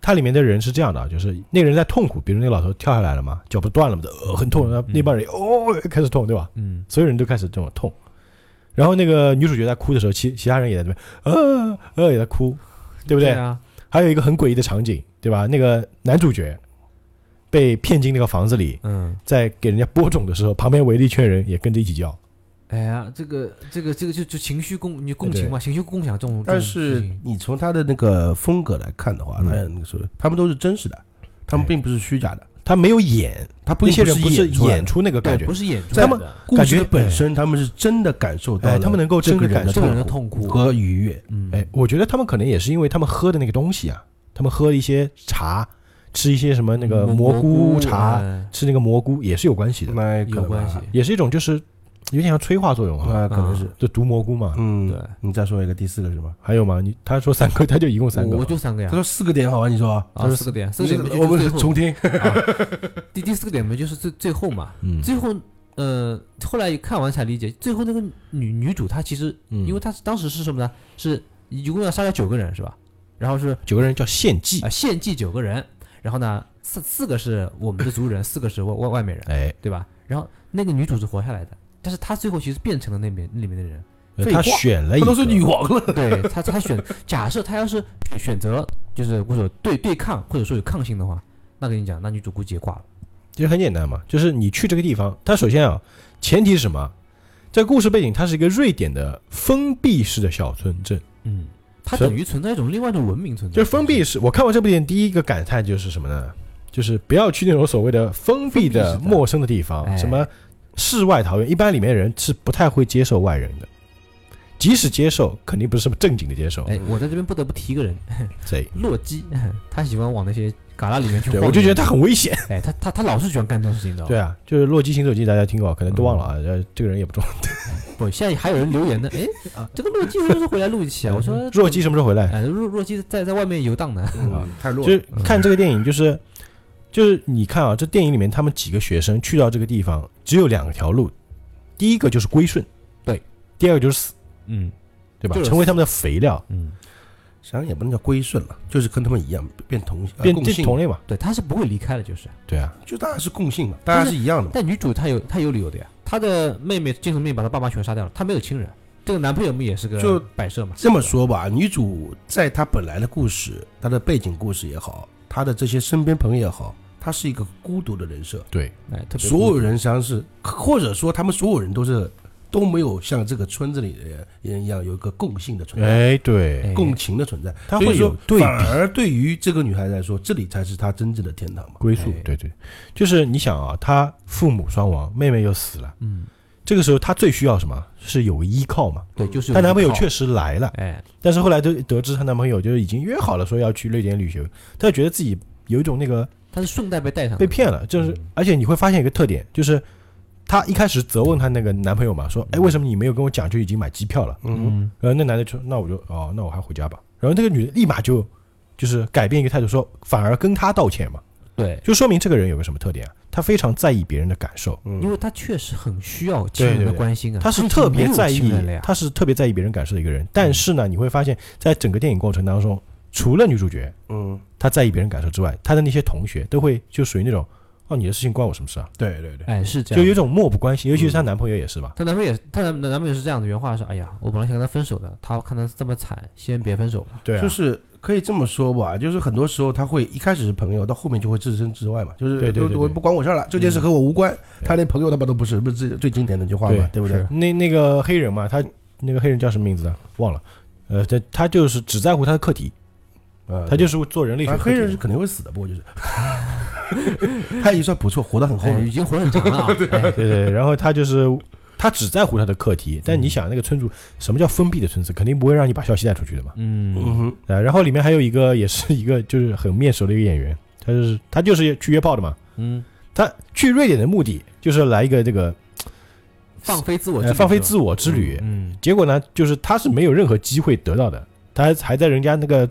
它里面的人是这样的啊，就是那个人在痛苦，比如那个老头跳下来了嘛，脚不断了嘛，呃，很痛，然后那帮人哦开始痛，对吧？嗯所有人都开始这种痛，然后那个女主角在哭的时候，其其他人也在那边呃呃也在哭，对不对？啊，还有一个很诡异的场景，对吧？那个男主角被骗进那个房子里，嗯，在给人家播种的时候，旁边围了一圈人也跟着一起叫，哎呀，这个这个这个就就情绪共你共情嘛，情绪共享这种。但是你从他的那个风格来看的话，嗯那那个时候他们都是真实的，他们并不是虚假的，他没有演，他不那些人不是演出那个感觉不，是演出在来的，故事的感觉本身，他们是真的感受到哎，他们能够真的感受人的痛痛苦。和愉悦。嗯，哎，我觉得他们可能也是因为他们喝的那个东西啊，他们喝一些茶，吃一些什么那个蘑蘑菇茶，哎吃那个蘑菇也是有关系的，有关系。也是一种就是有点像催化作用啊，那可能是。就毒蘑菇嘛。嗯，对你再说一个第四个是吗？还有吗？你他说三个，他就一共三个我。就三个呀他。说四个点好吧？你说，啊，四个点，四个点就我们重听。啊 第第四个点嘛，就是最最后嘛，嗯最后呃，后来看完才理解，最后那个女女主她其实，嗯因为她当时是什么呢？是一共要杀掉九个人是吧？然后是九个人叫献祭啊，献祭九个人，然后呢四四个是我们的族人，四个是外外外面人，哎，对吧？然后那个女主是活下来的，但是他最后其实变成了那边那里面的人，他选了一个，他都是女王了，对他，他选，假设他要是选择就是或者对对抗或者说有抗性的话，那跟你讲，那女主估计也挂了。其实很简单嘛，就是你去这个地方，它首先啊，前提是什么？这故事背景它是一个瑞典的封闭式的小村镇，嗯，它是等于存在一种另外一种文明存在，就是封闭式。我看完这部电影，第一个感叹就是什么呢？就是不要去那种所谓的封闭的、陌生的地方，哎什么世外桃源，一般里面人是不太会接受外人的，即使接受，肯定不是什么正经的接受。哎，我在这边不得不提一个人，谁？洛基，他喜欢往那些旮旯里面去对，我就觉得他很危险。哎，他他他老是喜欢干这种事情的。对，啊，就是《洛基行走记》，大家听过，可能都忘了啊。呃，这个人也不重要。不，现在还有人留言呢，哎，这个洛基什么时候回来录一期啊？我说洛基什么时候回来？哎，洛洛基在在外面游荡呢。嗯，太弱了。就是看这个电影，就是就是你看啊，这电影里面他们几个学生去到这个地方，只有两条路，第一个就是归顺，对；第二个就是死，嗯对吧就？是成为他们的肥料，嗯，实际上也不能叫归顺了，就是跟他们一样变同呃变共性，这同类嘛。对，他是不会离开的，就是。对啊，就大家是共性嘛，大家是一样的嘛。但女主她有她有理由的呀，她的妹妹精神病把她爸妈全杀掉了，她没有亲人，这个男朋友不也是个就摆设嘛？这么说吧，女主在她本来的故事、她的背景故事也好，她的这些身边朋友也好，他是一个孤独的人设。对，哎，特别所有人实际上是，或者说他们所有人都是都没有像这个村子里的人一样有一个共性的存在，哎，对，哎。共情的存在。他所以说，会有对比。反而对于这个女孩来说，这里才是她真正的天堂嘛。归宿哎，对对，就是你想啊，她父母双亡，妹妹又死了，嗯，这个时候她最需要什么？是有个依靠嘛。对，就是她男朋友确实来了，哎，但是后来得得知她男朋友就是已经约好了说要去瑞典旅行，她就觉得自己有一种那个她是顺带被带上被骗了，就是嗯而且你会发现一个特点，就是她一开始责问她那个男朋友嘛，说，哎，为什么你没有跟我讲就已经买机票了？嗯，嗯，然后那男的说，那我就哦，那我还回家吧。然后那个女的立马就就是改变一个态度，说反而跟他道歉嘛，对，就说明这个人有个什么特点啊？他非常在意别人的感受，嗯。因为他确实很需要亲人的关心啊，他是特别在意他是特别在意别人感受的一个人。但是呢，你会发现在整个电影过程当中，除了女主角嗯，她在意别人感受之外，她的那些同学都会就属于那种，哦，你的事情关我什么事啊？对对对，哎，是这样，就有一种漠不关心，尤其是她男朋友也是吧？她男朋友也，她男男朋友是这样的，原话是：“哎呀，我本来想跟他分手的，他看他这么惨，先别分手吧。对啊，就是可以这么说吧，就是很多时候他会一开始是朋友，到后面就会置身之外嘛，就是对对对不管我事儿了，这件事和我无关，他连朋友他妈都不是，不是最最经典的一句话嘛，对不对？那那个黑人嘛，他那个黑人叫什么名字啊？忘了。呃，他他就是只在乎他的课题，呃，他就是做人类学黑。人是肯定会死的，不过就是，他也算不错，活得很后哎，面已。经活得很长了 对对，然后他就是他只在乎他的课题，但你想那个村主，什么叫封闭的村子？肯定不会让你把消息带出去的嘛。嗯，啊，然后里面还有一个也是一个就是很面熟的一个演员，他就是他就是去约炮的嘛。嗯，他去瑞典的目的就是来一个这个放飞自我，呃放飞自我之旅，嗯，结果呢，就是他是没有任何机会得到的，他还还在人家那个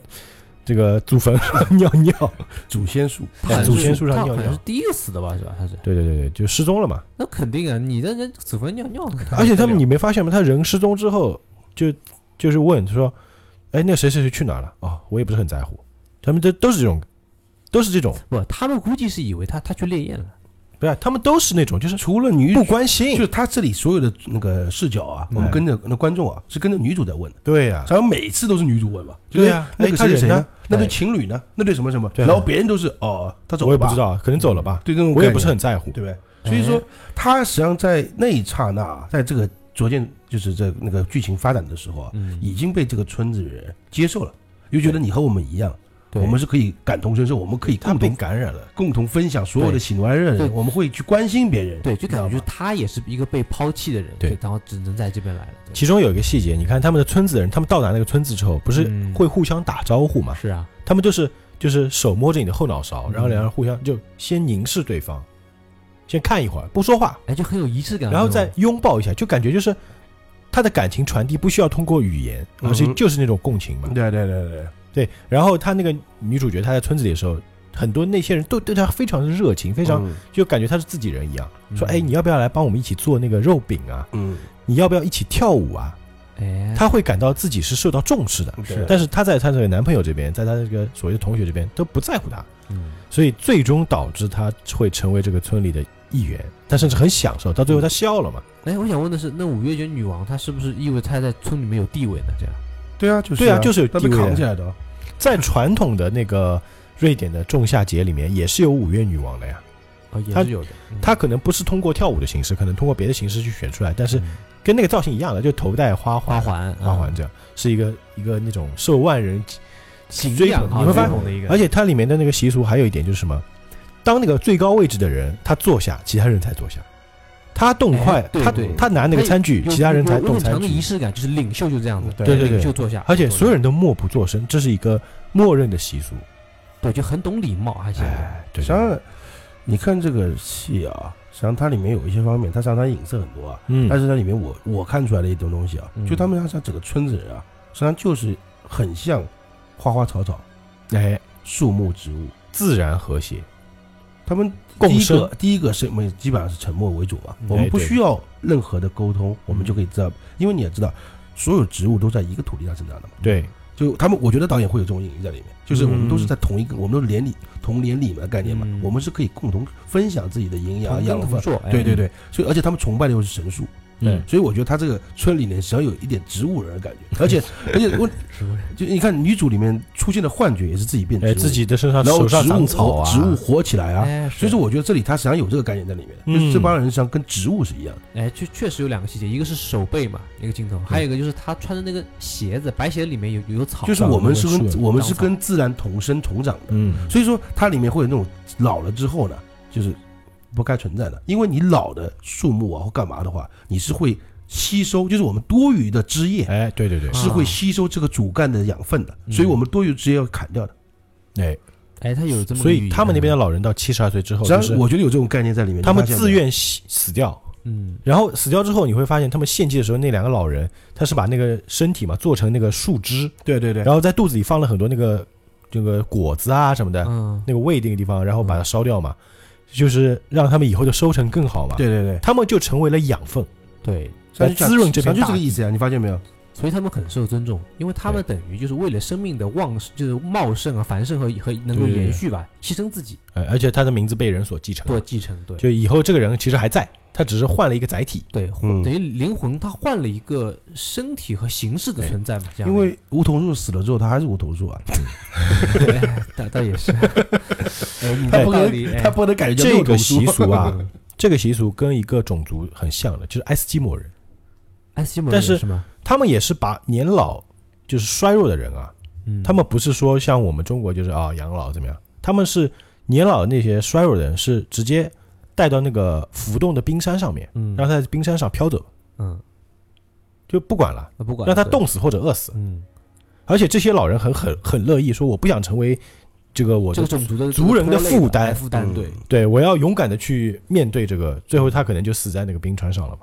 这个祖坟上 尿尿。祖先树，祖先树上尿尿好像是第一个死的吧？是吧？他是，对对对对，就失踪了嘛。那肯定啊，你的人祖坟尿尿，而且他们你没发现吗？他人失踪之后，就就是问说，哎，那谁谁谁去哪了？哦，我也不是很在乎。他们这都是这种，都是这种，不，他们估计是以为他他去烈焰了，不是，他们都是那种，就是除了女不，关心就。是他这里所有的那个视角啊，我们跟着那观众啊，是跟着女主在问的，对呀、然后每次都是女主问嘛，对呀就是那个哎他人呢谁呢？那对哎情侣呢？那对什么什么？然后别人都是哦，他走了吧我也不知，道，可能走了吧，对这种我也不是很在乎。对不对？所以说，他实际上在那一刹那，在这个逐渐就是这那个剧情发展的时候啊，嗯，已经被这个村子人接受了，又觉得你和我们一样，对我们是可以感同身受，我们可以共同感染了，共同分享所有的喜怒哀乐，对。我们会去关心别人，对，就感觉他也是一个被抛弃的人，对。然后只能在这边来了，其中有一个细节，你看他们的村子的人，他们到达那个村子之后，不是嗯。会互相打招呼吗？是啊，他们就是就是手摸着你的后脑勺，嗯。然后两人互相就先凝视对方，先看一会儿不说话，哎，就很有仪式感，然后再拥抱一下，就感觉就是他的感情传递不需要通过语言，而是嗯哼。就是那种共情嘛。对对对对，对，然后他那个女主角她在村子里的时候，很多那些人都对她非常的热情，非常嗯就感觉她是自己人一样，说嗯哎你要不要来帮我们一起做那个肉饼啊？嗯，你要不要一起跳舞啊？哎，她会感到自己是受到重视的，是但是她在她这个男朋友这边，在她这个所谓的同学这边都不在乎她，嗯，所以最终导致她会成为这个村里的一员，她甚至很享受，到最后她笑了嘛。哎，我想问的是，那五月卷女王她是不是意味着她在村里面有地位呢？这样，对啊，就是对啊就是有他被地位的扛起来的，在传统的那个瑞典的仲夏节里面，也是有五月女王的呀。哦，也她是有的，嗯她可能不是通过跳舞的形式，可能通过别的形式去选出来，但是嗯跟那个造型一样的，就头戴花环，花环，花环这样，是一个一个那种受万人敬追仰捧你会发现追捧的一个，而且它里面的那个习俗还有一点就是什么？当那个最高位置的人他坐下，其他人才坐下。他动筷，他他拿那个餐具，其他人才动餐具。强的仪式感，就是领袖就这样子，对对对领袖坐下，而且所有人人都默不作声，这是一个默认的习俗。对就很懂礼貌，还行，哎，对实际上，你看这个戏啊，实际上它里面有一些方面，它实际上它影射很多啊。嗯，但是它里面我我看出来的一种东西啊，嗯就他们家整个村子人啊，实际上就是很像花花草草、哎，树木植物。自然和谐，他们第一个第一个是我们基本上是沉默为主嘛，嗯。我们不需要任何的沟通，我们就可以知道，因为你也知道，所有植物都在一个土地上生长的嘛。对，就他们，我觉得导演会有这种隐喻在里面，就是我们都是嗯。在同一个，我们都是连理同连理嘛的概念嘛嗯，我们是可以共同分享自己的营养养分。对对，对，所以而且他们崇拜的又是神树，嗯，所以我觉得他这个村里面实际上有一点植物人的感觉，而且而且 我就你看女主里面出现的幻觉也是自己变植哎，物，自己的身上然后手上植物长草啊，植物活起来啊，哎，所以说我觉得这里他实际上有这个概念在里面就是这帮人实际上跟植物是一样的。哎，确确实有两个细节，一个是手背嘛，一个镜头，还有一个就是他穿的那个鞋子，白鞋里面有有草，就是我们是跟我们是跟自然同生同长的，嗯，所以说它里面会有那种老了之后呢，就是不该存在的，因为你老的树木啊或干嘛的话，你是会吸收，就是我们多余的枝叶哎，对对对，是会吸收这个主干的养分的，嗯。所以我们多余枝叶要砍掉的。哎，哎，他有这么所以他们那边的老人到七十二岁之后，实际就是上我觉得有这种概念在里面，他们自愿死死掉，嗯。然后死掉之后，你会发现他们献祭的时候，那两个老人他是把那个身体嘛做成那个树枝，对对对，然后在肚子里放了很多那个这个果子啊什么的，嗯，那个胃那个地方，然后把它烧掉嘛，就是让他们以后的收成更好嘛。，对对对，他们就成为了养分，对，来滋润这片。就这个意思呀，你发现没有？所以他们很受尊重，因为他们等于就是为了生命的旺盛，就是茂盛啊、繁盛和和能够对对对。延续吧，牺牲自己。哎，而且他的名字被人所继承，做继承，对。就以后这个人其实还在，他只是换了一个载体。对，嗯等于灵魂它换了一个身体和形式的存在嘛，这样因为梧桐树死了之后，它还是梧桐树啊，对，倒倒也是，哎，你它不能，哎它不能感觉这个习俗啊，这个习俗跟一个种族很像的，就是爱斯基摩人，安西蒙但是是吗？他们也是把年老就是衰弱的人啊，嗯，他们不是说像我们中国就是啊养老怎么样，他们是年老的那些衰弱的人是直接带到那个浮动的冰山上面，嗯。让他在冰山上飘走，嗯，就不管了，不管对，让他冻死或者饿死。嗯，而且这些老人很很很乐意说，我不想成为这个我的这个种族的族人的负担。哎负担嗯。对，对我要勇敢的去面对这个，最后他可能就死在那个冰川上了嘛。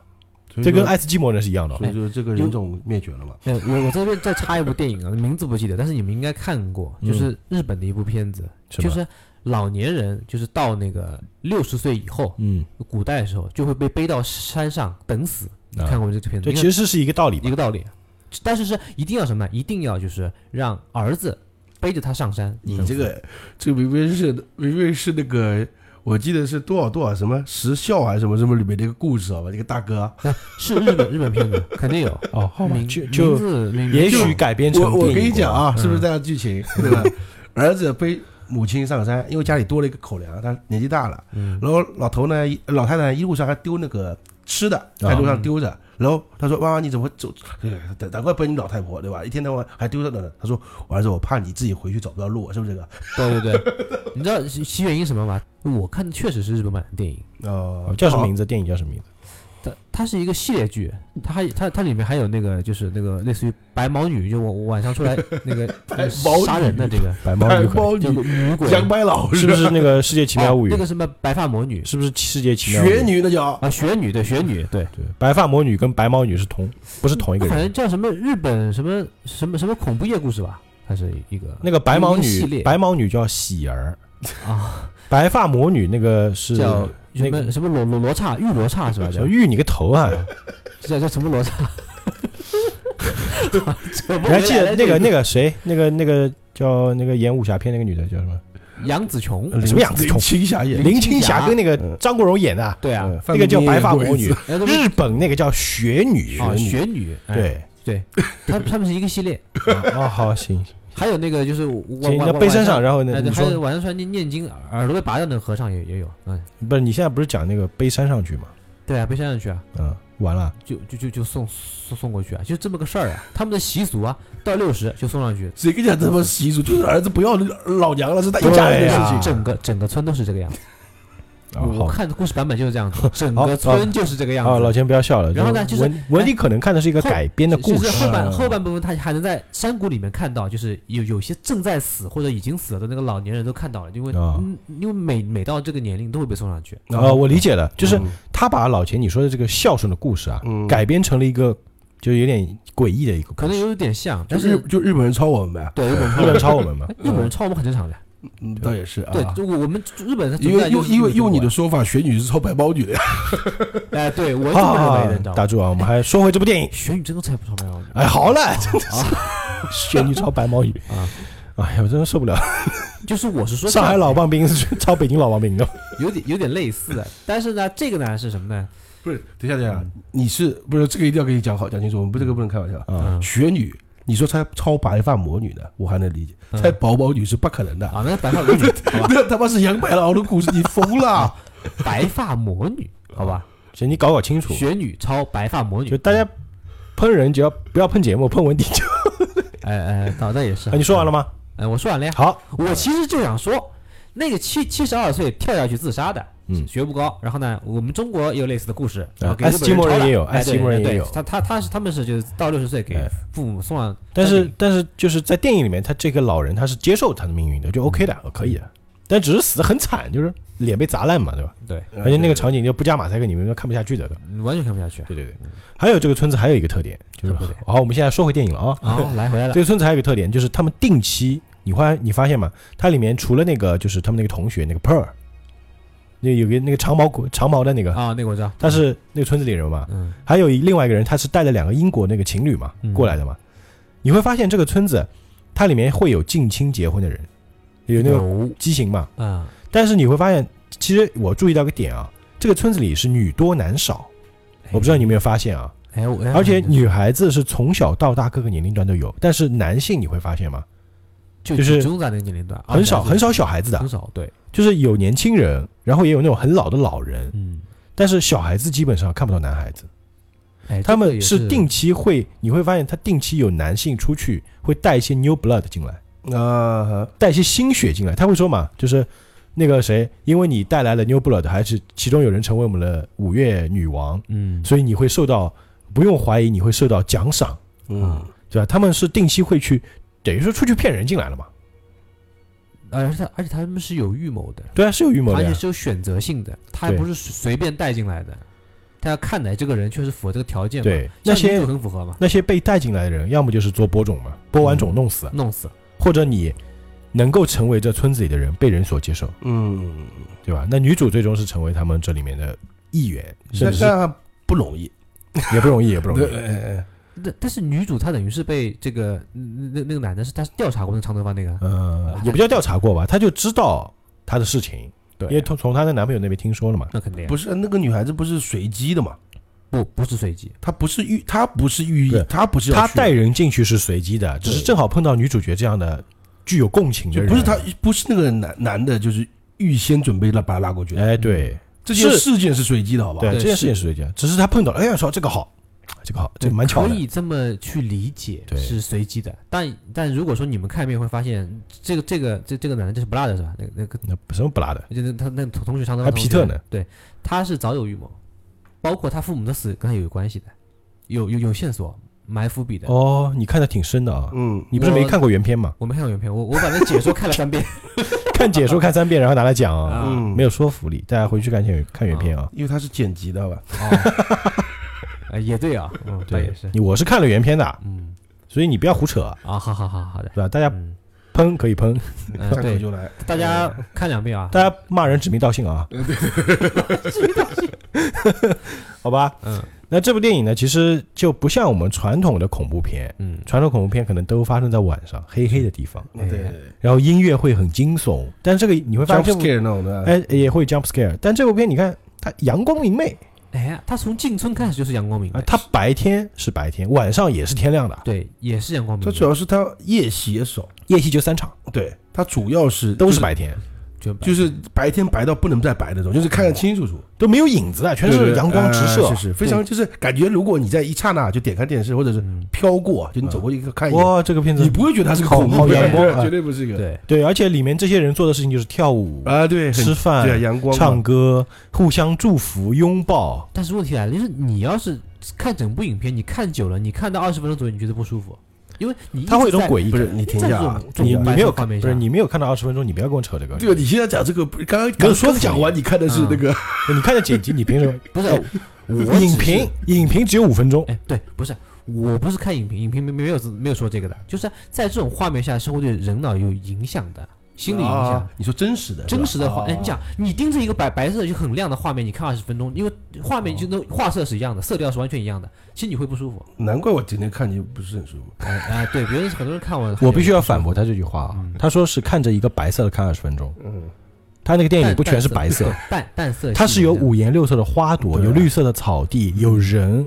这跟爱斯基摩人是一样的。所以说这个人种灭绝了嘛。哎，我我这边再插一部电影啊，名字不记得，但是你们应该看过，就是日本的一部片子，就是老年人就是到那个六十岁以后，嗯，古代的时候就会被背到山上等死。你啊看过这个片子？对，其实是一个道理。一个道理，但是是一定要什么？一定要就是让儿子背着他上山。你这个这个明明是明明是那个，我记得是多少多少什么时效还是什么什么里面的一个故事好吧？这个大哥啊，是日本日本片子，肯定有。哦，好吧，名名就就也许改编成我我跟你讲，啊，嗯是不是这样剧情？对吧？儿子背母亲上山，因为家里多了一个口粮，她年纪大了，嗯然后老头呢，老太太一路上还丢那个吃的，在路上丢着，然后他说：“妈妈，你怎么走？难难怪不是你老太婆对吧？一天到晚还丢在那呢。”他说：“我儿子，我怕你自己回去找不到路，是不是这个？”对对对，你知道其其原因什么吗？我看的确实是日本版的电影，哦叫什么名字？电影叫什么名字？它它是一个系列剧，它还它它里面还有那个就是那个类似于白毛女，就我我晚上出来 那个白毛女。杀人的这个白毛女。鬼，猫叫女、女鬼，杨白老是不是那个《世界奇妙物语？哦那》？个什么白发魔女。是不是《世界奇妙物语》？雪女那叫。啊，雪女对雪女对，对，白发魔女跟白毛女是同，不是同一个人。反正。叫什么日本什么什么什么恐怖夜故事吧，它是一个那个白毛女，系列。白毛女叫喜儿，啊，白发魔女那个是叫什那个么什么罗罗罗刹玉罗刹是吧？叫 叫玉你个头啊！叫叫什么罗刹？你还记得那个那个谁，那个那个叫那个演武侠片那个女的叫什么？杨紫琼？什么杨紫琼林青霞演的林青霞跟那个嗯张国荣演的啊，对啊，呃那个叫白发魔女日本那个叫雪女。啊雪女，哎对，对，他他们是一个系列，哦，好行，还有那个就是我行，我那背山上，然后哎，呢？还有晚上出来念念经，耳朵被拔掉的和尚也也有，嗯，不是？你现在不是讲那个背山上去吗？对啊，背山上去啊，嗯，完了，就就就就送送送过去啊，就这么个事儿啊。他们的习俗啊，到六十就送上去，谁跟你讲这么习俗？就是儿子不要老娘了，是他一家人的事情。整个整个村都是这个样子。我看的故事版本就是这样子，整个村就是这个样子。啊，老。钱不要笑了。然后呢就是文文迪可能看的是一个改编的故就是事，后半嗯后半部分，他还能在山谷里面看到，就是有有些正在死或者已经死了的那个老年人都看到了，因为因为每每到这个年龄都会被送上去。哦，我理解了，就是嗯他把老钱你说的这个孝顺的故事啊，嗯改编成了一个就有点诡异的一个故事，可能有点像，但是就日本人抄我们呗，对日本日本抄我们嘛，日本人抄我们很正常的。嗯，倒也是啊。对，就我我们日本的因为用因为用你的的说法，雪女是抄白毛女的呀。哎，对我是这么认为的，你知道吗？打住啊！我们还说回这部电影。玄女真的猜不出来哦。哎，好了，啊仙女抄白毛女啊！哎呀，我真的受不了。就是我是说上海老棒冰是抄北京老棒冰的，有点有点类似的，但是呢，这个呢是什么呢？不是，等一下等一下，你是不是这个一定要跟你讲好讲清楚？我们不这个不能开玩笑。啊嗯雪女，你说猜超白发魔女的，我还能理解，嗯猜薄毛女是不可能的。啊，那白发魔女，那他妈是杨白劳的故事，你疯了！白发魔女，好吧，行，你搞搞清楚。雪女超白发魔女，就大家喷人，只要不要喷节目，喷文迪就。哎哎，倒那也是。啊，你说完了？吗？哎，我说完了呀。好，我其实就想说，那个七七十二岁跳下去自杀的，嗯学不高。然后呢，我们中国也有类似的故事，然后给爱日本人也有抄了哎爱斯基摩人也有对他他他是他们是就是到六十岁给哎父母送上，但是但是就是在电影里面，他这个老人他是接受他的命运的，就 OK 的，可以的。但只是死的很惨，就是脸被砸烂嘛，对吧？对，而且那个场景就不加马赛克，你们都看不下去的。完全看不下去。对对对。还有这个村子还有一个特点，就是好，我们现在说回电影了啊。好，来回来了这，个村子还有一个特点，就是他们定期，你发你发现吗？它里面除了那个就是他们那个同学那个 Pearl，那有个那个长毛狗长毛的那个，啊，那个我知道，他是那个村子里人嘛。嗯还有一另外一个人，他是带了两个英国那个情侣嘛嗯过来的嘛。你会发现这个村子，它里面会有近亲结婚的人，有那个有畸形嘛。啊，但是你会发现，其实我注意到个点啊，这个村子里是女多男少，我不知道你有没有发现啊。哎，我而且女孩子是从小到大各个年龄段都有，但是男性你会发现吗？就就是集中在那个年龄段，啊很少很少小孩子的很，少，对，就是有年轻人，然后也有那种很老的老人，嗯，但是小孩子基本上看不到男孩子。哎，他们这个也是定期会，你会发现他定期有男性出去会带一些 new blood 进来，啊，带一些新血进来。他会说嘛，就是那个谁，因为你带来了 new blood，还是其中有人成为我们的五月女王，嗯，所以你会受到不用怀疑你会受到奖赏，嗯，对吧？他们是定期会去，等于说出去骗人进来了嘛。而且他而且他们是有预谋的，对啊，是有预谋的而且。是有选择性的，他对不是随便带进来的，他要看来这个人确实符合这个条件嘛，对，那些很符合嘛，那些被带进来的人，要么就是做播种嘛，播完种弄死，弄死，或者你能够成为这村子里的人，被人所接受，嗯，对吧？那女主最终是成为他们这里面的一员，甚至是那那不容易，也不容易，也不容 对，易。但但是女主她等于是被这个嗯那那个男的是他是调查过那长头发那个，呃，也不叫调查过吧，她就知道她的事情，对。因为从从她的男朋友那边听说了嘛。那肯定。不是那个女孩子不是随机的嘛？不不是随机，她不是预，她不是寓意对，她不是她带人进去是随机的，只是正好碰到女主角这样的具有共情的人。不是她，不是那个男男的，就是预先准备了把她拉过去。的。哎，对。这件事件是随机的，好不好？对，对这件事件是是随机的，只是她碰到了，哎呀，说这个好，这个好，这个蛮巧的。可以这么去理解，对是随机的。但但如果说你们看一遍会发现，这个这个这这个男的就是 Blood 是吧？那个那个那什么不拉的？就是他那同同学常常还皮特呢？对，他是早有预谋，包括他父母的死跟他有关系的，有有有线索埋伏笔的。哦，你看的挺深的啊。嗯，你不是没看过原片吗？我没看过原片，我我把那解说看了三遍。看解说看三遍，然后拿来讲啊，啊嗯没有说服力。大家回去看原看原片啊。因为它是剪辑的吧？哦，呃也对啊，嗯，对也是，你我是看了原片的，嗯所以你不要胡扯，啊，好好好好的，对吧？大家嗯喷可以喷，嗯 对，张口就来。大家看两遍啊，大家骂人指名道姓啊。好吧，嗯那这部电影呢，其实就不像我们传统的恐怖片，嗯，传统恐怖片可能都发生在晚上黑黑的地方，对对对然后音乐会很惊悚，但这个你会发，jump 现这部 scare 那种的，哎也会 jump scare，但这部片你看它阳光明媚哎呀，他从进村开始就是阳光明媚，，啊它白天是白天，晚上也是天亮的，对，也是阳光明媚，它主要是他夜袭少，夜戏就三场，对，他主要是都是白天，就就是白天白到不能再白那种，就是看得清清楚楚，都没有影子啊，全是阳光直射。呃，是是非常就是感觉，如果你在一刹那就点开电视或者是嗯飘过，就你走过去看一眼，哇，这个片子你不会觉得它是个好好恐怖片阳光啊。绝对不是一个。对，对，而且里面这些人做的事情就是跳舞、啊，对，吃饭、对啊阳光唱歌、互相祝福、拥抱。但是问题来了，就是你要是看整部影片，你看久了，你看到二十分钟左右，你觉得不舒服，因为你一直它会有一种诡异感。不是你停一下你你没有看，不是你没有看到二十分钟，你不要跟我扯这个。这个你现在讲这个，刚刚刚说讲完，你看的是那个 你看的剪辑，你凭什么？不是影评，影评只有五分钟。哎，对，不是，我不是看影评，影评没没有没有说这个的，就是在这种画面下是会对人脑有影响的，心理影响。啊你说真实的，真实的画，哎，你讲，你盯着一个白白色就很亮的画面，你看二十分钟，因为画面就那画色是一样的，色调是完全一样的，其实你会不舒服。难怪我今天看你不是很舒服。哎哎，对，别人很多人看我，我必须要反驳他这句话啊嗯！他说是看着一个白色的看二十分钟，嗯，他那个电影淡不全是白色，，淡淡色系，它是有五颜六色的花朵，有绿色的草地，有人，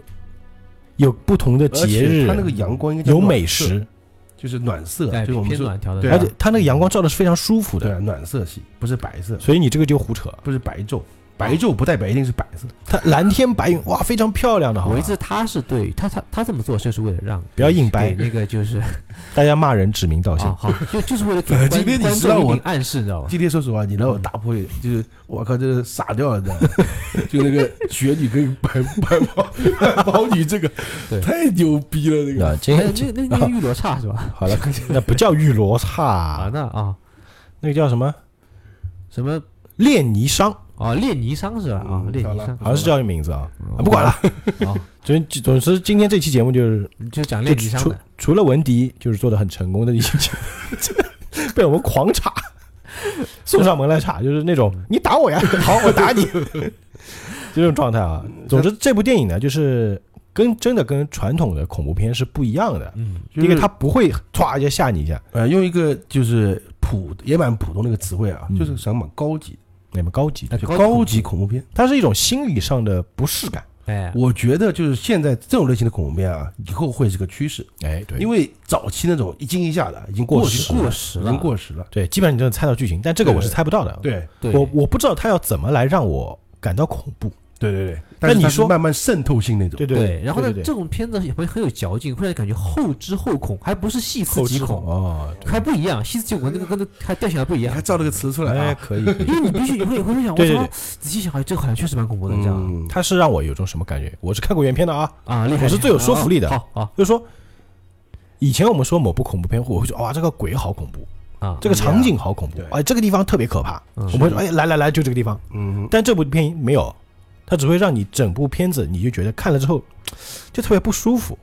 有不同的节日它，那个阳光应该叫有，美食，就是暖色，哎就是我们说偏暖调的，而且它那个阳光照的是非常舒服的，暖色系，不是白色，所以你这个就胡扯。不是白昼，白昼不代表一定是白色。它蓝天白云，哇，非常漂亮的，好吧我一？直他是对他他他这么做就是为了让不要硬掰给那个就是 大家骂人指名道姓啊，好就就是为了给今天你观知道我暗示，你知道吧？今天说实话，你让我打破，就是我靠，这是傻掉了的，就那个雪女跟白白毛白毛女这个太牛逼了，那个那今哎天那那那个玉罗刹是吧？好了，那不叫玉罗啊刹，那啊那个叫什么什么练泥商，啊练泥商是吧？啊嗯好了练泥商好。像是叫这个名字啊，不管了。啊，总总之，今天这期节目就是就讲练泥商除。除了文迪就是做的很成功的一期节目，被我们狂查，送上门来查，就是那种你打我呀，好我打你，就这种状态啊。总之，这部电影呢，就是跟真的跟传统的恐怖片是不一样的。嗯，就是第一个，它不会唰一下吓你一下，呃，用一个就是普也蛮普通的一个词汇啊，嗯。就是想蛮高级，那么高级，高高级恐怖片。它是一种心理上的不适感。哎，我觉得就是现在这种类型的恐怖片啊，以后会是个趋势，哎，对，因为早期那种一惊一吓的已经过时了，过时了已经过时了。对，基本上你就能猜到剧情，但这个我是猜不到的。对对我我不知道他要怎么来让我感到恐怖。对对对，但你说慢慢渗透性那种，对对，然后呢，对对这种片子也会很有嚼劲，会让你感觉后知后恐，还不是细思极恐。恐，哦，还不一样，细思极恐跟那个跟那还调起来不一样。还。造了个词出来哎，啊。可以，可以。因为你必须你会会想，我操对对。对，仔细想，哎，这个好像确实蛮恐怖的，这样。嗯，他是让我有种什么感觉？我是看过原片的啊，啊，厉害，我是最有说服力的。好好就是说，以前我们说某部恐怖片，我会觉得哇，这个鬼好恐怖，啊，这个场景好恐怖。对，哎，这个地方特别可怕。嗯。我们哎，来来来，就这个地方。嗯，但这部片没有，它只会让你整部片子，你就觉得看了之后就特别不舒服，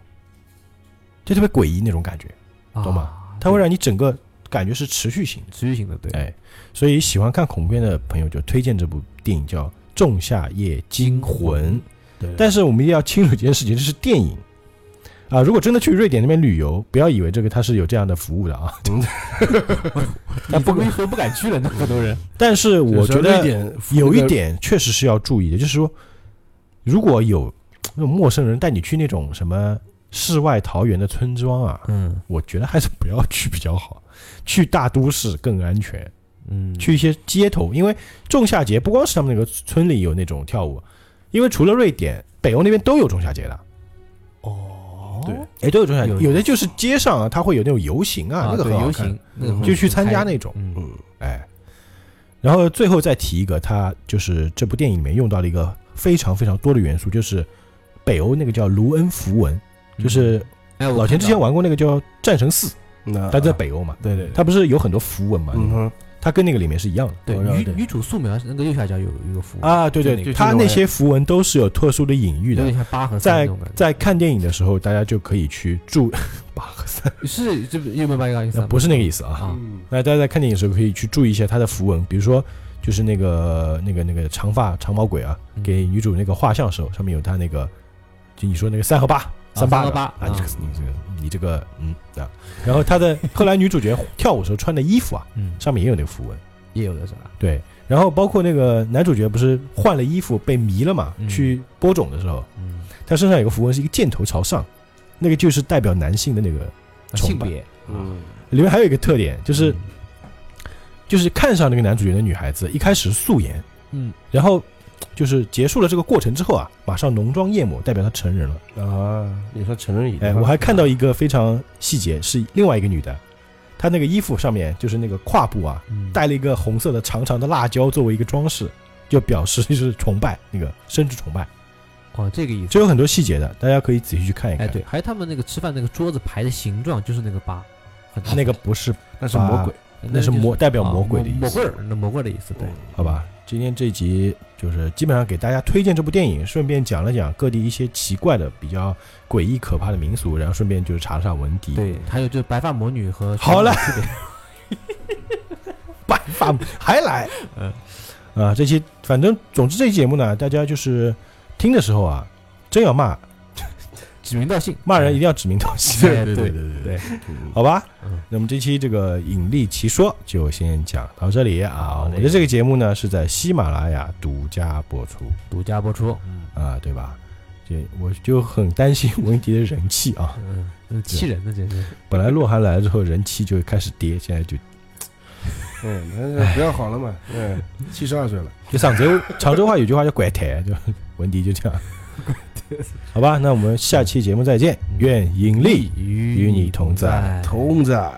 就特别诡异那种感觉，懂吗啊它会让你整个感觉是持续性。持续性的，对，哎，所以喜欢看恐怖片的朋友就推荐这部电影叫《仲夏夜惊魂》。对，但是我们一定要清楚一件事情，这是电影啊。如果真的去瑞典那边旅游，不要以为这个它是有这样的服务的啊。那不为何不敢去了那？很多人但是我觉得有一点确实是要注意的，就是说，如果有那种陌生人带你去那种什么世外桃源的村庄啊，嗯我觉得还是不要去比较好。去大都市更安全，嗯，去一些街头，因为仲夏节不光是他们那个村里有那种跳舞，因为除了瑞典，北欧那边都有仲夏节的。对。哎，都有中下节，有有的就是街上啊，它会有那种游行啊，那个很好看游行，那个嗯就去参加那种。嗯。嗯。哎，然后最后再提一个，它就是这部电影里面用到了一个非常非常多的元素，就是北欧那个叫卢恩符文，就是哎，我老田之前玩过那个叫战神四，那它在北欧嘛，对对，它不是有很多符文嘛，嗯哼，它跟那个里面是一样的。对女女主素描那个右下角有一个符，啊，对对就，它那些符文都是有特殊的隐喻的有点，像八和三在。在看电影的时候，大家就可以去注八和三，是这不有没有八个意思啊？不是那个意思啊。那大家在看电影的时候可以去注意一下它的符文，比如说就是那个那个那个长发长毛鬼啊，嗯给女主那个画像的时候，上面有他那个，就你说那个三和八三八八啊，你这个啊。你这个你这个嗯啊，然后他的后来女主角跳舞时候穿的衣服啊，嗯，上面也有那个符文，也有的是吧？对，然后包括那个男主角不是换了衣服被迷了嘛，嗯。去播种的时候，嗯，他身上有个符文是一个箭头朝上，那个就是代表男性的那个。性别。嗯。里面还有一个特点就是嗯。就是看上那个男主角的女孩子，一开始素颜，嗯，然后就是结束了这个过程之后啊，马上浓妆艳抹，代表他成人了。啊，你说成人礼哎，我还看到一个非常细节，是另外一个女的，她那个衣服上面就是那个胯部啊，嗯。带了一个红色的长长的辣椒作为一个装饰，就表示就是崇拜那个生殖崇拜，哦这个意思。这。有很多细节的，大家可以仔细去看一看。哎，对，还有他们那个吃饭那个桌子排的形状就是那个八，那个不是那是魔鬼，那是魔代表魔鬼的意思。魔鬼儿，那魔鬼的意思，对，好吧，今天这集就是基本上给大家推荐这部电影，顺便讲了讲各地一些奇怪的、比较诡异可怕的民俗，然后顺便就是查了查文迪。，对，还有就是白发魔女和好了白发还来，嗯。啊，这期反正总之这期节目呢，大家就是听的时候啊，真要骂指名道姓，骂人一定要指名道姓，对对对对对，好吧？嗯那么这期这个引力奇说就先讲到这里啊。我的这个节目呢是在喜马拉雅独家播出独家播出，嗯啊，对吧？这我就很担心文迪的人气啊。嗯嗯，气人的简直，本来洛涵来了之后人气就开始跌，现在就嗯，那不要好了嘛，嗯，七十二岁了，就上周常州话有句话叫“拐台”，就文迪就这样。好吧，那我们下期节目再见，愿引力与你同在。同在。